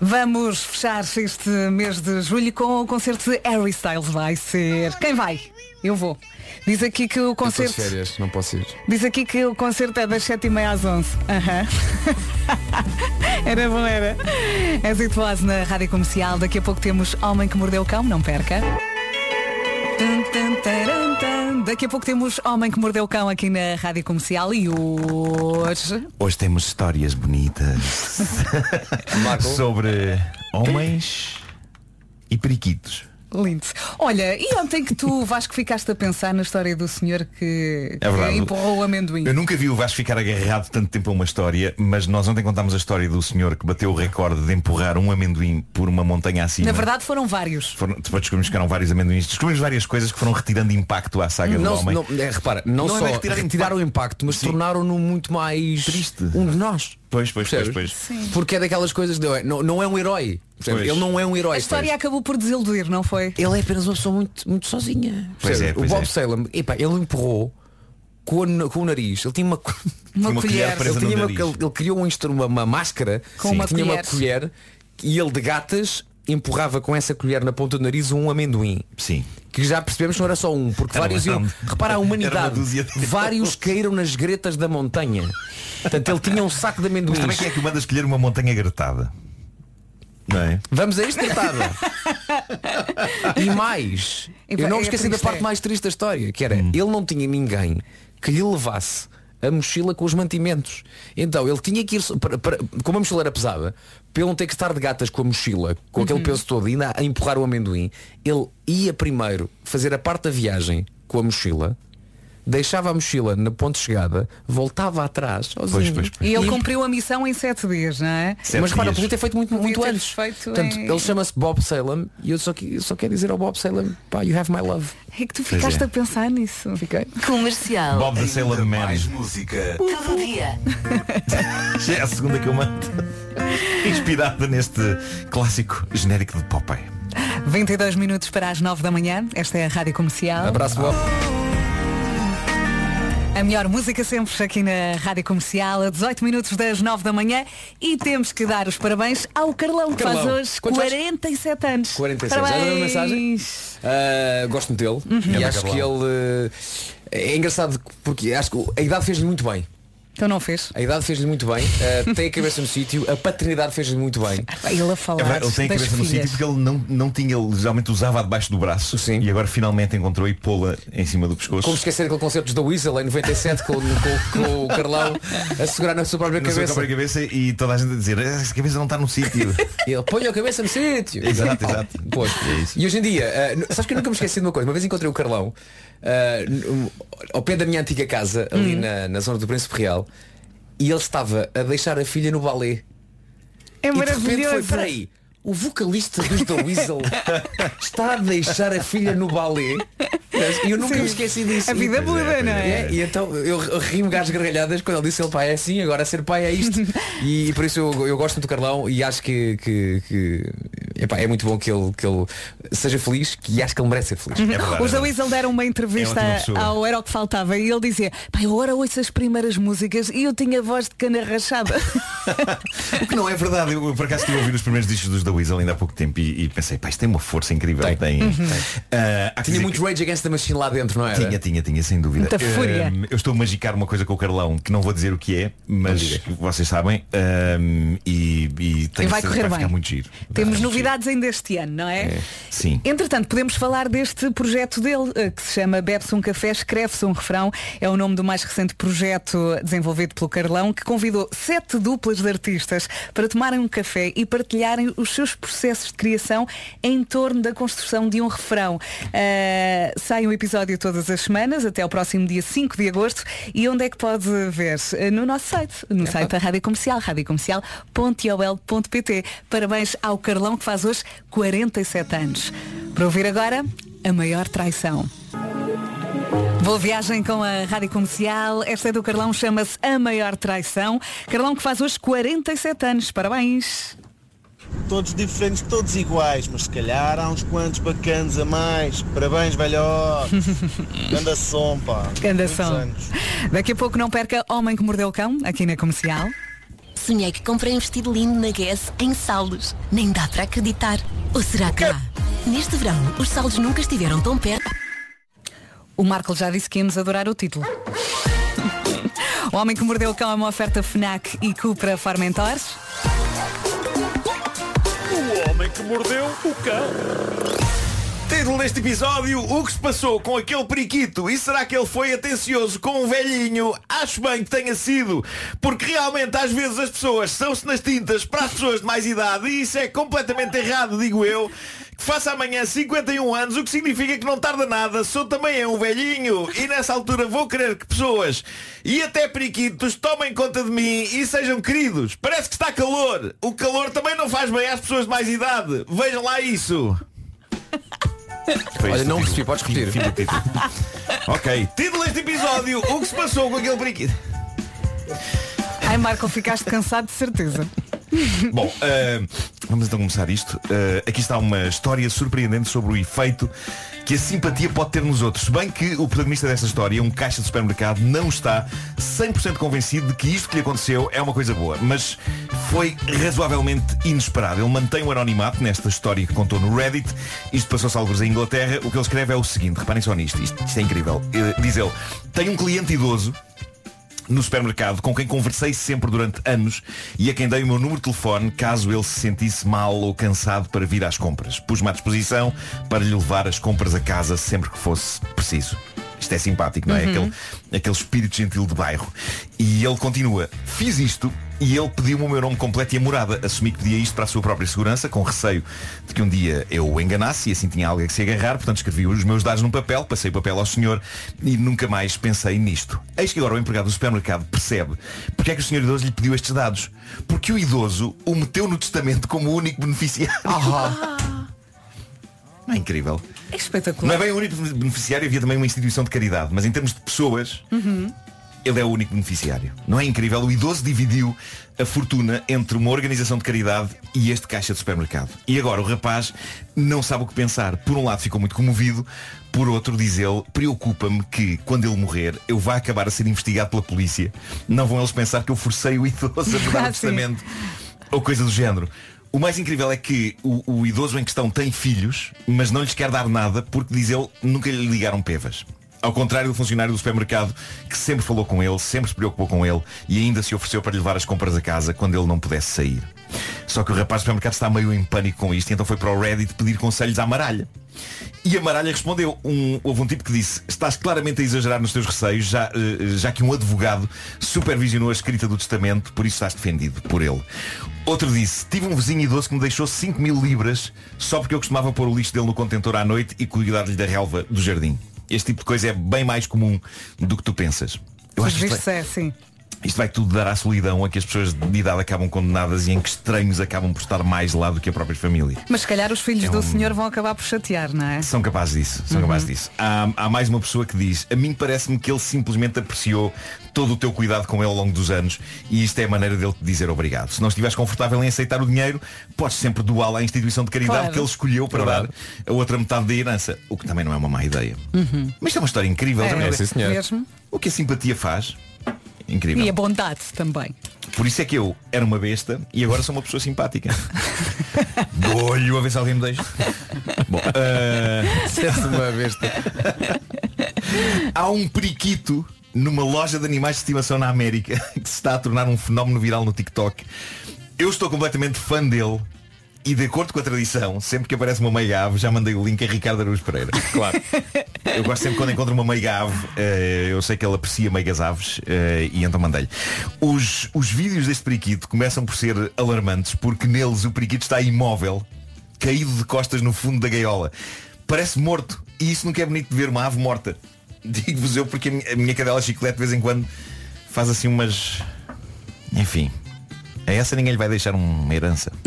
Speaker 2: Vamos fechar este mês de julho com o concerto de Harry Styles. Vai ser. Quem vai? Eu vou. Diz aqui que o
Speaker 1: Eu
Speaker 2: concerto.
Speaker 1: férias, não posso ir.
Speaker 2: Diz aqui que o concerto é das 7h30 às 11 Aham. Era bom, era. És na Rádio Comercial. Daqui a pouco temos Homem que Mordeu o Cão, não perca. Daqui a pouco temos Homem que Mordeu o Cão aqui na Rádio Comercial e hoje.
Speaker 9: Hoje temos histórias bonitas sobre homens e periquitos.
Speaker 2: Lindo. Olha, e ontem que tu, Vasco, ficaste a pensar na história do senhor que,
Speaker 9: É
Speaker 2: que empurrou o amendoim?
Speaker 9: Eu nunca vi o Vasco ficar agarrado tanto tempo a uma história, mas nós ontem contámos a história do senhor que bateu o recorde de empurrar um amendoim por uma montanha acima.
Speaker 2: Na verdade foram vários.
Speaker 9: Foram- depois descobrimos que eram vários amendoins. Descobrimos várias coisas que foram retirando impacto à saga do
Speaker 1: Não,
Speaker 9: homem.
Speaker 1: não, é, repara, não,
Speaker 9: Não é
Speaker 1: só
Speaker 9: bem retirar
Speaker 1: retiraram o impacto, mas tornaram-no muito mais
Speaker 9: Triste.
Speaker 1: um de nós.
Speaker 9: Pois, pois, pois, pois.
Speaker 1: Porque é daquelas coisas de não, não é um herói. percebes?
Speaker 9: Pois.
Speaker 1: Ele não é um herói.
Speaker 2: A história
Speaker 1: percebes?
Speaker 2: acabou por desiludir, não foi?
Speaker 1: Ele é apenas uma pessoa muito, muito sozinha.
Speaker 9: Pois é, pois
Speaker 1: o Bob
Speaker 9: é.
Speaker 1: Salem, epá, ele empurrou com o, com o nariz. Ele tinha uma,
Speaker 2: Uma,
Speaker 9: uma colher
Speaker 2: colher.
Speaker 1: ele, tinha uma- ele- ele criou um instru- uma, uma máscara
Speaker 2: Com uma
Speaker 1: tinha uma
Speaker 2: colher.
Speaker 1: colher e ele de gatas empurrava com essa colher na ponta do nariz um amendoim.
Speaker 9: Sim.
Speaker 1: Que já percebemos que não era só um, porque
Speaker 9: Era
Speaker 1: vários iam. Repara a humanidade.
Speaker 9: deles.
Speaker 1: Vários caíram nas gretas da montanha. Portanto, ele tinha um saco de
Speaker 9: Mas
Speaker 1: amendoins.
Speaker 9: também quem é que o manda escolher uma montanha gretada? É?
Speaker 1: Vamos a isto, tratada. e mais,
Speaker 2: E
Speaker 1: eu não
Speaker 2: é
Speaker 1: me esqueci da parte
Speaker 2: é.
Speaker 1: mais triste da história, que
Speaker 9: Hum.
Speaker 1: era, ele não tinha ninguém que lhe levasse a mochila com os mantimentos. Então ele tinha que ir, para, para- como a mochila era pesada, ele não ter que estar de gatas com a mochila, com aquele
Speaker 2: Uhum.
Speaker 1: peso todo, e ainda a empurrar o amendoim, ele ia primeiro fazer a parte da viagem com a mochila, deixava a mochila na ponte de chegada, voltava atrás.
Speaker 9: Pois, pois, pois.
Speaker 2: E ele cumpriu a missão em sete dias, não é?
Speaker 9: Sete
Speaker 1: Mas repara, podia ter feito muito, muito
Speaker 2: ter
Speaker 1: antes.
Speaker 2: feito
Speaker 1: Portanto,
Speaker 2: em-
Speaker 1: ele chama-se Bob Salem e eu só, eu só quero dizer ao Bob Salem, pá, you have my love.
Speaker 2: É que tu ficaste
Speaker 9: é.
Speaker 2: a pensar nisso.
Speaker 1: Fiquei.
Speaker 5: Comercial.
Speaker 9: Bob the Sailor Man.
Speaker 4: Mais música.
Speaker 5: Todo dia.
Speaker 9: Já é a segunda que eu mando. Inspirada neste clássico genérico de Popeye.
Speaker 2: 22 minutos para as 9 da manhã. Esta é a Rádio Comercial.
Speaker 1: Abraço, Bob.
Speaker 2: A melhor música sempre aqui na Rádio Comercial, a 18 minutos das 9 da manhã. E temos que dar os parabéns ao Carlão, que
Speaker 1: Carlão.
Speaker 2: faz hoje
Speaker 1: Quantos faz?
Speaker 2: 47 anos.
Speaker 1: 47. Já
Speaker 2: Parabéns.
Speaker 1: deu uma mensagem? Ah, gosto muito dele e
Speaker 9: Ganda
Speaker 1: acho que
Speaker 9: Carlão.
Speaker 1: ele eh, é engraçado porque acho que a idade fez-lhe muito bem.
Speaker 2: Então não fez.
Speaker 1: A idade fez-lhe muito bem, uh, tem a cabeça no sítio, a paternidade fez-lhe muito bem.
Speaker 2: Ele a falar
Speaker 9: É verdade, ele tem a cabeça no
Speaker 2: filhas.
Speaker 9: sítio porque ele não, não tinha, ele geralmente usava debaixo do braço
Speaker 1: Sim.
Speaker 9: e agora finalmente encontrou e pô-la em cima do pescoço.
Speaker 1: Como esquecer aquele concerto da Weasel em 97 com, com- com o Carlão a segurar na sua própria
Speaker 9: na sua
Speaker 1: cabeça.
Speaker 9: própria cabeça e toda a gente a dizer, "Ah, essa cabeça não está no sítio.
Speaker 1: E ele põe a cabeça no sítio.
Speaker 9: Exato, exato.
Speaker 1: Pois.
Speaker 9: É isso.
Speaker 1: E hoje em dia, uh, sabes que eu nunca me esqueci de uma coisa. Uma vez encontrei o Carlão uh, ao pé da minha antiga casa, ali na, na zona do Príncipe Real, e ele estava a deixar a filha no balé.
Speaker 2: É
Speaker 1: E de repente foi,
Speaker 2: maravilhoso.
Speaker 1: peraí, o vocalista dos The Weasel está a deixar a filha no balé. E eu nunca
Speaker 2: Sim.
Speaker 1: me esqueci disso.
Speaker 2: A vida
Speaker 1: E-
Speaker 2: muda,
Speaker 9: é,
Speaker 2: não é?
Speaker 1: É, e então eu ri-me gás gargalhadas quando ele disse ele pai é assim, agora ser pai é isto. e, por isso eu, eu gosto muito do Carlão e acho que, que, que epá, é muito bom que ele, que ele seja feliz, que acho que ele merece ser feliz.
Speaker 9: É verdade,
Speaker 2: Os
Speaker 9: é
Speaker 2: da
Speaker 9: verdade.
Speaker 2: Weasel deram uma entrevista
Speaker 9: É
Speaker 2: ao Era o que Faltava e ele dizia, pai, agora ouço as primeiras músicas e eu tinha voz de cana rachada.
Speaker 9: O que não é verdade. Eu, eu, por acaso estive a ouvir os primeiros discos dos The Weasel ainda há pouco tempo e, e pensei, pá, isto tem uma força incrível.
Speaker 1: Tem.
Speaker 9: Tem. Há que
Speaker 1: Tinha
Speaker 9: dizer
Speaker 1: muito
Speaker 9: que-
Speaker 1: Rage Against the Machine lá dentro, não é?
Speaker 9: Tinha, tinha, tinha, sem dúvida.
Speaker 2: Muita fúria.
Speaker 9: Ahm, eu estou a magicar uma coisa com o Carlão que não vou dizer o que é, mas vocês sabem. ahm, e, e,
Speaker 2: E vai correr
Speaker 9: vai
Speaker 2: bem.
Speaker 9: muito giro.
Speaker 2: Temos novidades ainda este ano, não é?
Speaker 9: É, sim.
Speaker 2: Entretanto, podemos falar deste projeto dele, eh, que se chama Bebe-se um Café, Escreve-se um Refrão. É o nome do mais recente projeto desenvolvido pelo Carlão, que convidou sete duplas de artistas para tomarem um café e partilharem os seus processos de criação em torno da construção de um refrão. Eh, sai um episódio todas as semanas, até o próximo dia 5 de agosto. E onde é que pode ver? Eh, No nosso site, no site da Rádio Comercial, radiocomercial.ol.pt. Parabéns ao Carlão, que faz hoje 47 anos. Para ouvir agora, a maior traição. Boa viagem com a Rádio Comercial. Esta é do Carlão, chama-se A Maior Traição. Carlão que faz hoje 47 anos. Parabéns.
Speaker 10: Todos diferentes, todos iguais, mas se calhar há uns quantos bacanas a mais. Parabéns, velhote. Ganda som, pá.
Speaker 2: Ganda som. Daqui a pouco não perca Homem que Mordeu o Cão, aqui na Comercial.
Speaker 11: Sonhei que comprei um vestido lindo na Guess em saldos. Nem dá para acreditar. Ou será que dá? Neste verão, os saldos nunca estiveram tão perto.
Speaker 2: O Marco já disse que íamos adorar o título. O Homem que Mordeu o Cão é uma oferta FNAC e Cupra Formentores.
Speaker 12: Que mordeu o cão.
Speaker 9: Título deste episódio, o que se passou com aquele periquito e será que ele foi atencioso com um velhinho? Acho bem que tenha sido, porque realmente às vezes as pessoas são-se nas tintas para as pessoas de mais idade e isso é completamente errado, digo eu. Que faça amanhã 51 anos, o que significa que não tarda nada, sou também um velhinho e nessa altura vou querer que pessoas e até periquitos tomem conta de mim e sejam queridos. Parece que está calor. O calor também não faz bem às pessoas de mais idade. Vejam lá isso.
Speaker 1: Olha, não percebi, podes repetir.
Speaker 9: Fim do título. ok, título deste episódio, o que se passou com aquele periquito?
Speaker 2: Ai Marco, ficaste cansado de certeza.
Speaker 9: Bom, eh, vamos então começar isto. Eh, aqui está uma história surpreendente sobre o efeito que a simpatia pode ter nos outros. Se bem que o protagonista desta história, um caixa de supermercado, não está 100% convencido de que isto que lhe aconteceu é uma coisa boa. Mas foi razoavelmente inesperado. Ele mantém o anonimato nesta história que contou no Reddit. Isto passou-se alguns em Inglaterra. O que ele escreve é o seguinte, reparem só nisto. Isto, isto é incrível. Eh, diz ele, tem um cliente idoso no supermercado com quem conversei sempre durante anos e a quem dei o meu número de telefone caso ele se sentisse mal ou cansado para vir às compras. Pus-me à disposição para lhe levar as compras a casa sempre que fosse preciso. Isto é simpático, não é?
Speaker 13: Uhum.
Speaker 9: Aquele, aquele espírito gentil de bairro. E ele continua. Fiz isto e ele pediu-me o meu nome completo e a morada. Assumi que pedia isto para a sua própria segurança, com receio de que um dia eu o enganasse e assim tinha alguém que se agarrar. Portanto, escrevi os meus dados num papel, passei o papel ao senhor e nunca mais pensei nisto. Eis que agora o empregado do supermercado percebe porque é que o senhor idoso lhe pediu estes dados. Porque o idoso o meteu no testamento como o único beneficiário. Não é incrível?
Speaker 2: É espetacular.
Speaker 9: Não é bem o único beneficiário, havia também uma instituição de caridade, mas em termos de pessoas,
Speaker 2: Uhum.
Speaker 9: Ele é o único beneficiário. Não é incrível? O idoso dividiu a fortuna entre uma organização de caridade e este caixa de supermercado. E agora o rapaz não sabe o que pensar. Por um lado ficou muito comovido, por outro diz ele, preocupa-me que quando ele morrer eu vá acabar a ser investigado pela polícia. Não vão eles pensar que eu forcei o idoso a mudar
Speaker 2: Ah,
Speaker 9: o testamento ou coisa do género. O mais incrível é que o, o idoso em questão tem filhos, mas não lhes quer dar nada porque, diz ele, nunca lhe ligaram pevas. Ao contrário do funcionário do supermercado que sempre falou com ele, sempre se preocupou com ele e ainda se ofereceu para lhe levar as compras a casa quando ele não pudesse sair. Só que o rapaz do supermercado está meio em pânico com isto e então foi para o Reddit pedir conselhos à Maralha. E a Maralha respondeu, um, houve um tipo que disse, estás claramente a exagerar nos teus receios, já, eh, já que um advogado supervisionou a escrita do testamento, por isso estás defendido por ele. Outro disse, tive um vizinho idoso que me deixou 5 mil libras só porque eu costumava pôr o lixo dele no contentor à noite e cuidar-lhe da relva do jardim. Este tipo de coisa é bem mais comum do que tu pensas. Eu acho que isto
Speaker 2: é assim.
Speaker 9: isto vai tudo dar à solidão a que as pessoas de idade acabam condenadas e em que estranhos acabam por estar mais lá do que a própria família.
Speaker 2: Mas se calhar os filhos
Speaker 9: É
Speaker 2: do
Speaker 9: um-
Speaker 2: senhor vão acabar por chatear, não é?
Speaker 9: São capazes disso, são
Speaker 2: Uhum.
Speaker 9: capazes disso. Há, há mais uma pessoa que diz, a mim parece-me que ele simplesmente apreciou todo o teu cuidado com ele ao longo dos anos e isto é a maneira dele te dizer obrigado. Se não estiveres confortável em aceitar o dinheiro, podes sempre doá-lo à instituição de caridade
Speaker 1: Claro.
Speaker 9: que ele escolheu para
Speaker 1: Verdade.
Speaker 9: dar a outra metade da herança, o que também não é uma má ideia.
Speaker 2: Uhum.
Speaker 9: Mas isto é uma história incrível.
Speaker 2: É,
Speaker 9: também.
Speaker 2: é, sim, senhor. mesmo.
Speaker 9: O que a simpatia faz, incrível.
Speaker 2: E a bondade também.
Speaker 9: Por isso é que eu era uma besta e agora sou uma pessoa simpática. Olho a ver se alguém me deixa. Bom, uh...
Speaker 1: uma besta.
Speaker 9: Há um periquito numa loja de animais de estimação na América que se está a tornar um fenómeno viral no TikTok. Eu estou completamente fã dele. E de acordo com a tradição, sempre que aparece uma meiga ave, já mandei o link a Ricardo Araújo Pereira. Claro. Eu gosto sempre quando encontro uma meiga ave, eh, eu sei que ele aprecia meigas aves eh, e então mandei-lhe. Os, os vídeos deste periquito começam por ser alarmantes porque neles o periquito está imóvel, caído de costas no fundo da gaiola. Parece morto. E isso nunca é bonito de ver uma ave morta. Digo-vos eu porque a minha, a minha cadela chiclete de vez em quando faz assim umas. Enfim. A essa ninguém lhe vai deixar uma herança.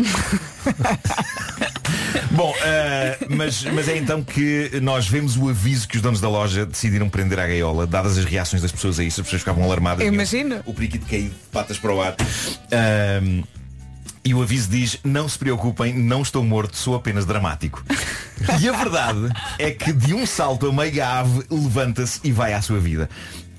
Speaker 9: Bom, eh, mas, mas é então que nós vemos o aviso que os donos da loja decidiram prender à gaiola, dadas as reações das pessoas a isso, as pessoas ficavam alarmadas.
Speaker 2: Eu imagino.
Speaker 9: O periquito caído de patas para o ar. Ahm, e o aviso diz, não se preocupem, não estou morto, sou apenas dramático. E a verdade é que de um salto a meiga ave levanta-se e vai à sua vida.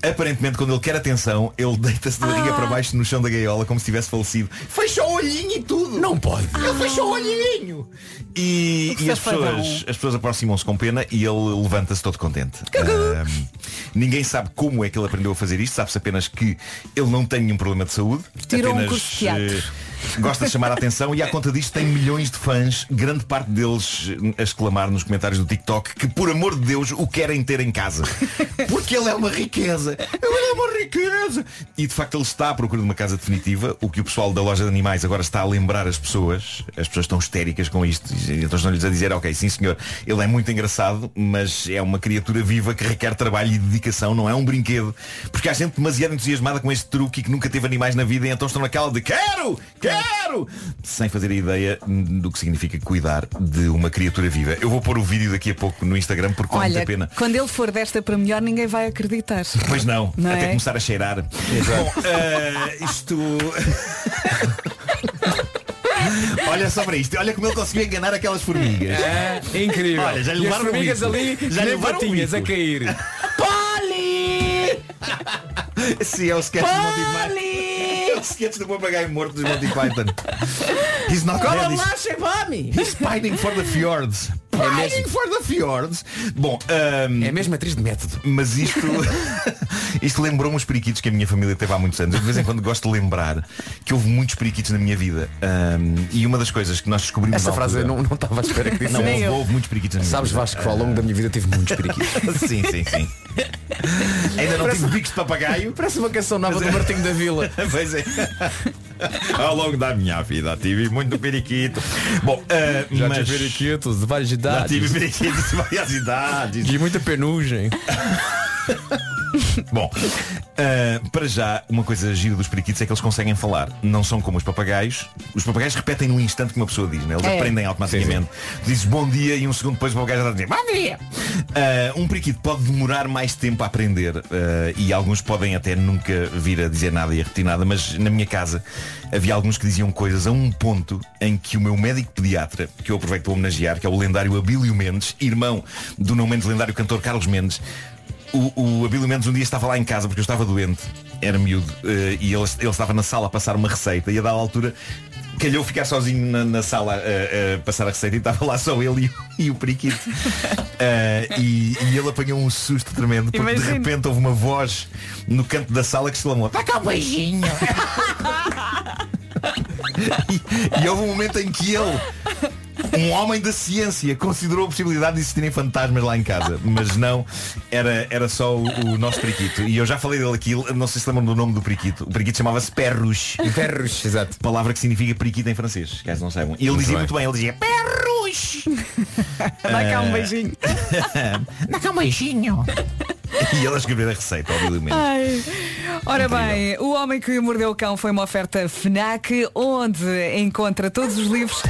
Speaker 9: Aparentemente, quando ele quer atenção, ele deita-se de barriga
Speaker 2: Ah.
Speaker 9: para baixo no chão da gaiola como se tivesse falecido. Fechou o olhinho e tudo.
Speaker 1: Não pode.
Speaker 9: Ele fechou o olhinho. E, e as,
Speaker 2: safadão.
Speaker 9: pessoas, as pessoas aproximam-se com pena e ele levanta-se todo contente. Ahm, ninguém sabe como é que ele aprendeu a fazer isto, sabe-se apenas que ele não tem nenhum problema de saúde.
Speaker 2: Tirou um
Speaker 9: apenas,
Speaker 2: curso de teatro.
Speaker 9: eh, Gosta de chamar a atenção e à conta disto tem milhões de fãs, grande parte deles a exclamar nos comentários do TikTok que por amor de Deus o querem ter em casa. Porque ele é uma riqueza. Ele é uma riqueza. E de facto ele está à procura de uma casa definitiva, o que o pessoal da loja de animais agora está a lembrar as pessoas. As pessoas estão histéricas com isto. E Então estão-lhes a dizer, ok, sim senhor, ele é muito engraçado, mas é uma criatura viva que requer trabalho e dedicação, não é um brinquedo. Porque há gente demasiado entusiasmada com este truque e que nunca teve animais na vida e então estão naquela de quero, quero, sem fazer a ideia do que significa cuidar de uma criatura viva. Eu vou pôr o vídeo daqui a pouco no Instagram porque vale muito a pena.
Speaker 2: quando ele for desta para melhor, ninguém vai acreditar.
Speaker 9: Pois não,
Speaker 2: Não
Speaker 9: até
Speaker 2: é?
Speaker 9: começar a cheirar. Bom, eh, isto. Olha só para isto, olha como ele conseguiu enganar aquelas formigas.
Speaker 1: É, incrível.
Speaker 9: Olha, já lhe
Speaker 1: as
Speaker 9: levaram
Speaker 1: formigas ali,
Speaker 9: já lhe levaram
Speaker 1: patinhas
Speaker 9: bico.
Speaker 1: a cair.
Speaker 9: Poli! Sim, é o sketch do Monty Python. É o sketch do papagaio morto dos Monty Python. He's not
Speaker 1: Come
Speaker 9: dead,
Speaker 1: on
Speaker 9: he's-
Speaker 1: lá.
Speaker 9: He's pining for the fjords. Pining for the fjords. Bom,
Speaker 1: é mesmo atriz de método.
Speaker 9: Mas isto Isto lembrou-me os periquitos que a minha família teve há muitos anos. Eu de vez em quando gosto de lembrar que houve muitos periquitos na minha vida. Ahm, e uma das coisas que nós descobrimos
Speaker 1: Essa frase eu
Speaker 9: altura-
Speaker 1: não não estava à espera que disse.
Speaker 9: Não, houve, houve muitos periquitos na minha
Speaker 1: Sabes,
Speaker 9: vida.
Speaker 1: Vasco, que ao longo da minha vida tive muitos periquitos.
Speaker 9: sim, sim, sim. Ainda não
Speaker 1: Parece-
Speaker 9: tive bicos de papagaio.
Speaker 1: Parece uma canção nova do Martinho da Vila.
Speaker 9: pois é. Ao longo da minha vida tive muito periquito. Bom, ah,
Speaker 1: Já
Speaker 9: mas...
Speaker 1: tive periquitos de várias
Speaker 9: Já
Speaker 1: idades.
Speaker 9: tive periquitos de várias idades.
Speaker 1: E muita penugem.
Speaker 9: Bom, ah, para já, uma coisa gira dos periquitos é que eles conseguem falar. Não são como os papagaios. Os papagaios repetem num instante que uma pessoa diz, né? eles
Speaker 1: É.
Speaker 9: aprendem automaticamente. Dizes bom dia e um segundo depois o papagaio já está a dizer bom dia. Ah, um periquito pode demorar mais tempo a aprender ah, e alguns podem até nunca vir a dizer nada e a repetir nada, mas na minha casa havia alguns que diziam coisas a um ponto em que o meu médico pediatra, que eu aproveito para homenagear, que é o lendário Abílio Mendes, irmão do não menos lendário cantor Carlos Mendes, o, o Abílio Mendes um dia estava lá em casa porque eu estava doente, era miúdo, eh, e ele, ele estava na sala a passar uma receita e a dada altura calhou ficar sozinho na, na sala a, a passar a receita e estava lá só ele e, o- e o periquito. Ah, e, e ele apanhou um susto tremendo porque de repente houve uma voz no canto da sala que exclamou Dá cá um beijinho e, e houve um momento em que ele um homem da ciência considerou a possibilidade de existirem fantasmas lá em casa mas não, era, era só o, o nosso periquito. E eu já falei dele aqui não sei se lembram do nome do periquito. O periquito chamava-se Perros
Speaker 1: Perros, exato.
Speaker 9: Palavra que significa periquito em francês caso não saibam. E ele
Speaker 1: Muito
Speaker 9: dizia
Speaker 1: bem.
Speaker 9: muito bem, ele dizia Perros
Speaker 2: Dá cá um
Speaker 9: Ah.
Speaker 2: beijinho.
Speaker 9: Dá cá um beijinho. E ele a escrever a receita obviamente.
Speaker 2: Ai. Ora bem, o Homem que Mordeu o Cão foi uma oferta FNAC, onde encontra todos os livros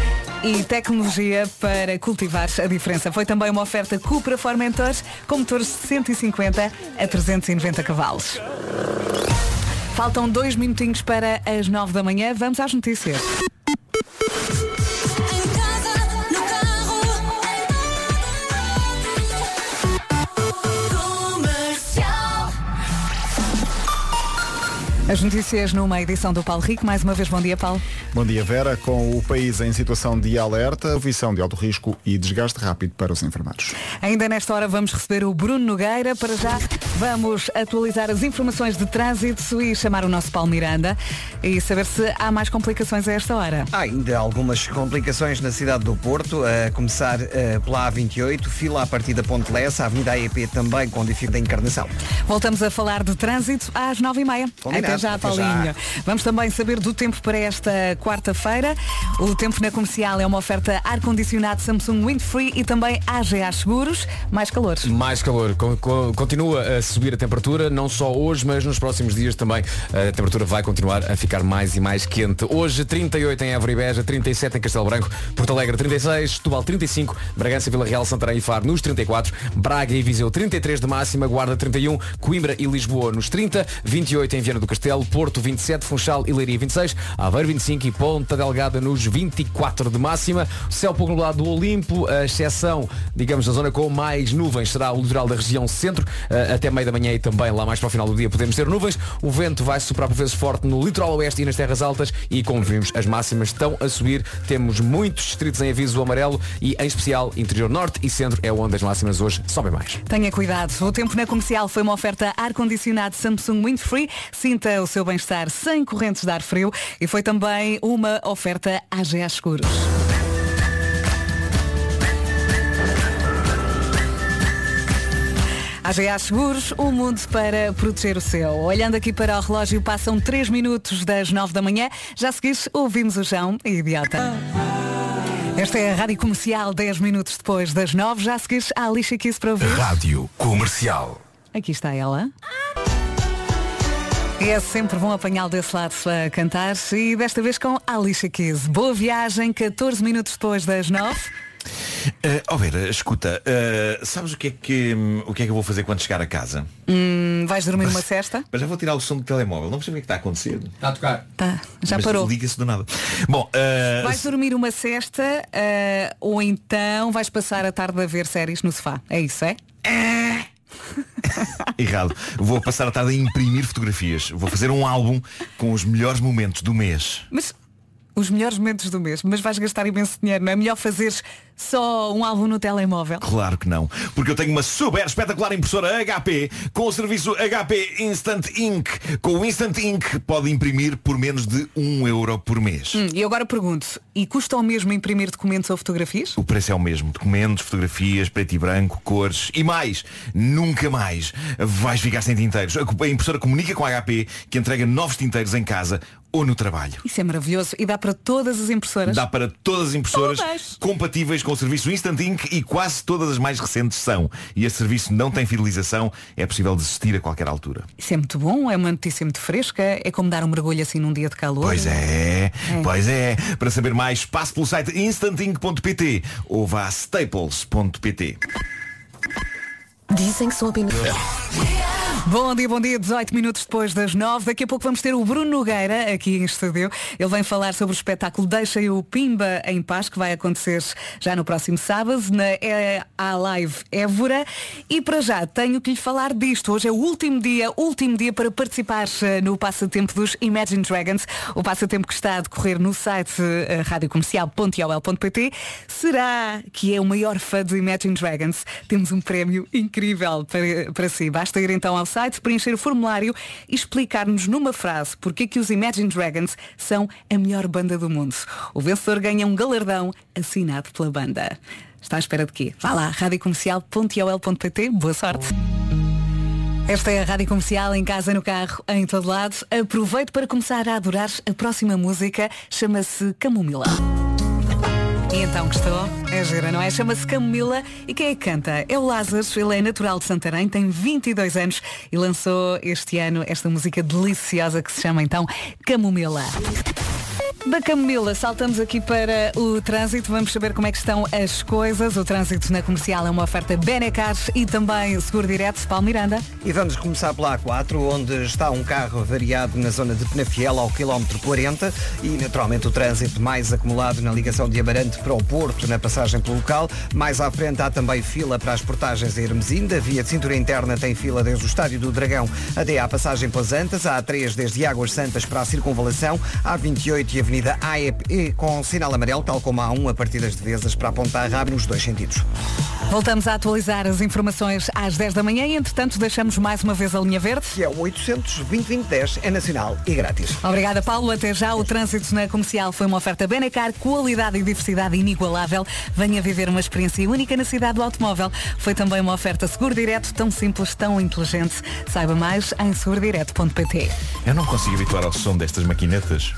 Speaker 2: e tecnologia para cultivar a diferença. Foi também uma oferta Cupra Formentores, com motores de 150 a 390 cavalos. Faltam dois minutinhos para as nove da manhã. Vamos às notícias. As notícias numa edição do Paulo Rico. Mais uma vez, bom dia, Paulo.
Speaker 6: Bom dia, Vera. Com o país em situação de alerta, visão de alto risco e desgaste rápido para os enfermados.
Speaker 2: Ainda nesta hora vamos receber o Bruno Nogueira. Para já vamos atualizar as informações de trânsito e chamar o nosso Paulo Miranda e saber se há mais complicações a esta hora.
Speaker 3: Há ainda algumas complicações na cidade do Porto, a começar eh, pela A28, fila a partir da Ponte Lessa, a Avenida AEP também com dificuldade de encarnação.
Speaker 2: Voltamos a falar de trânsito às nove e meia.
Speaker 3: Combinado.
Speaker 2: Até já,
Speaker 3: Até
Speaker 2: Paulinho.
Speaker 3: já.
Speaker 2: Vamos também saber do tempo para esta quarta-feira. O tempo na comercial é uma oferta ar-condicionado Samsung Windfree e também AGA Seguros. Mais calor.
Speaker 1: Mais calor. Con- con- Continua a subir a temperatura, não só hoje, mas nos próximos dias também a temperatura vai continuar a ficar mais e mais quente. Hoje 38 em Évora e Beja, 37 em Castelo Branco, Porto Alegre 36, Setúbal 35, Bragança, Vila Real, Santarém e Faro nos 34, Braga e Viseu 33 de máxima, Guarda 31, Coimbra e Lisboa nos 30, 28 em Viana do Castelo, Porto 27, Funchal e Leiria 26, Aveiro 25 e Ponta Delgada nos 24 de máxima. Céu pouco nublado do Olimpo, a exceção, digamos, da zona com mais nuvens será o litoral da região centro, eh, até meio da manhã e também lá mais para o final do dia podemos ter nuvens. O vento vai soprar por vezes forte no litoral oeste e nas terras altas e como vimos as máximas estão a subir. Temos muitos distritos em aviso amarelo e em especial interior norte e centro é onde as máximas hoje sobem mais.
Speaker 2: Tenha cuidado. O tempo na comercial foi uma oferta ar-condicionado Samsung Windfree. Sinta o seu bem-estar sem correntes de ar frio. E foi também uma oferta AGA Seguros. AGA Seguros, o mundo para proteger o seu. Olhando aqui para o relógio, passam 3 minutos das 9 da manhã. Já seguiste, ouvimos o João, idiota. Esta é a Rádio Comercial, 10 minutos depois das 9. Já seguiste a Alicia Kiss para ouvir?
Speaker 4: Rádio Comercial.
Speaker 2: Aqui está ela. E é sempre bom apanhá-lo desse lado a cantar e desta vez com Alicia Keys. Boa viagem, 14 minutos depois das 9.
Speaker 9: Uh, ó Vera, escuta, uh, sabes o que, é que, hum, o que é que eu vou fazer quando chegar a casa?
Speaker 2: Hum, vais dormir uma cesta?
Speaker 9: Mas já vou tirar o som do telemóvel, não percebo o que é que está a acontecer.
Speaker 1: Está a tocar.
Speaker 2: Tá, já
Speaker 9: Mas
Speaker 2: parou.
Speaker 9: Liga-se do nada. Bom, uh,
Speaker 2: Vais dormir uma cesta uh, ou então vais passar a tarde a ver séries no sofá. É isso, é?
Speaker 9: errado. Vou passar a tarde a imprimir fotografias. Vou fazer um álbum com os melhores momentos do mês.
Speaker 2: Mas os melhores momentos do mês, mas vais gastar imenso dinheiro, não é melhor fazeres só um álbum no telemóvel?
Speaker 9: Claro que não. Porque eu tenho uma super espetacular impressora HP com o serviço HP Instant Ink. Com o Instant Ink pode imprimir por menos de 1 euro por mês.
Speaker 2: Hum, e agora pergunto, e custa o mesmo imprimir documentos ou fotografias?
Speaker 9: O preço é o mesmo. Documentos, fotografias, preto e branco, cores e mais. Nunca mais vais ficar sem tinteiros. A impressora comunica com a HP que entrega novos tinteiros em casa ou no trabalho.
Speaker 2: Isso é maravilhoso e dá para todas as impressoras?
Speaker 9: Dá para todas as impressoras
Speaker 2: Todas.
Speaker 9: compatíveis com o serviço Instant Ink e quase todas as mais recentes são. E esse serviço não tem fidelização, é possível desistir a qualquer altura.
Speaker 2: Isso é muito bom, é uma notícia muito fresca, é como dar um mergulho assim num dia de calor.
Speaker 9: Pois é, pois é. Para saber mais, passe pelo site instantink.pt ou vá a staples.pt.
Speaker 11: Dizem que são opiniões.
Speaker 2: Bom dia, bom dia, 18 minutos depois das 9. Daqui a pouco vamos ter o Bruno Nogueira aqui em estúdio. Ele vem falar sobre o espetáculo Deixa o Pimba em Paz, que vai acontecer já no próximo sábado, na é, a Live Évora. E para já tenho que lhe falar disto. Hoje é o último dia, último dia para participar eh, no passatempo dos Imagine Dragons. O passatempo que está a decorrer no site eh, radiocomercial.ol.pt. Será que é o maior fã do Imagine Dragons? Temos um prémio incrível para, para si. Basta ir então ao site, preencher o formulário e explicar-nos numa frase porque é que os Imagine Dragons são a melhor banda do mundo. O vencedor ganha um galardão assinado pela banda. Está à espera de quê? Vá lá, radiocomercial.ol.pt. Boa sorte! Esta é a Rádio Comercial, em casa, no carro, em todo lado. Aproveito para começar a adorar a próxima música. Chama-se Camomila. E então gostou? É gira, não é? Chama-se Camomila e quem é que canta? É o Lázaro, ele é natural de Santarém, tem 22 anos e lançou este ano esta música deliciosa que se chama então Camomila. Da Camomila, saltamos aqui para o trânsito. Vamos saber como é que estão as coisas. O trânsito na comercial é uma oferta Benecar e também Seguro Direto, Paulo Miranda.
Speaker 3: E vamos começar pela A4, onde está um carro variado na zona de Penafiel ao quilómetro 40 e naturalmente o trânsito mais acumulado na ligação de Amarante para o Porto, na passagem pelo local. Mais à frente há também fila para as portagens a Hermesinda. A via de cintura interna tem fila desde o Estádio do Dragão até à passagem pelas Antas. A A3 desde Águas Santas para a circunvalação. A A28 e a Avenida AEP com sinal amarelo, tal como a A1 a partir das Devesas para apontar rápido nos dois sentidos.
Speaker 2: Voltamos a atualizar as informações às 10 da manhã e, entretanto, deixamos mais uma vez a linha verde.
Speaker 3: Que é o 800 é nacional e grátis.
Speaker 2: Obrigada, Paulo. Até já. O trânsito na comercial foi uma oferta Benacar, qualidade e diversidade inigualável. Venha viver uma experiência única na cidade do automóvel. Foi também uma oferta seguro direto, tão simples, tão inteligente. Saiba mais em segurodireto.pt.
Speaker 9: Eu não consigo habituar ao som destas maquinetas.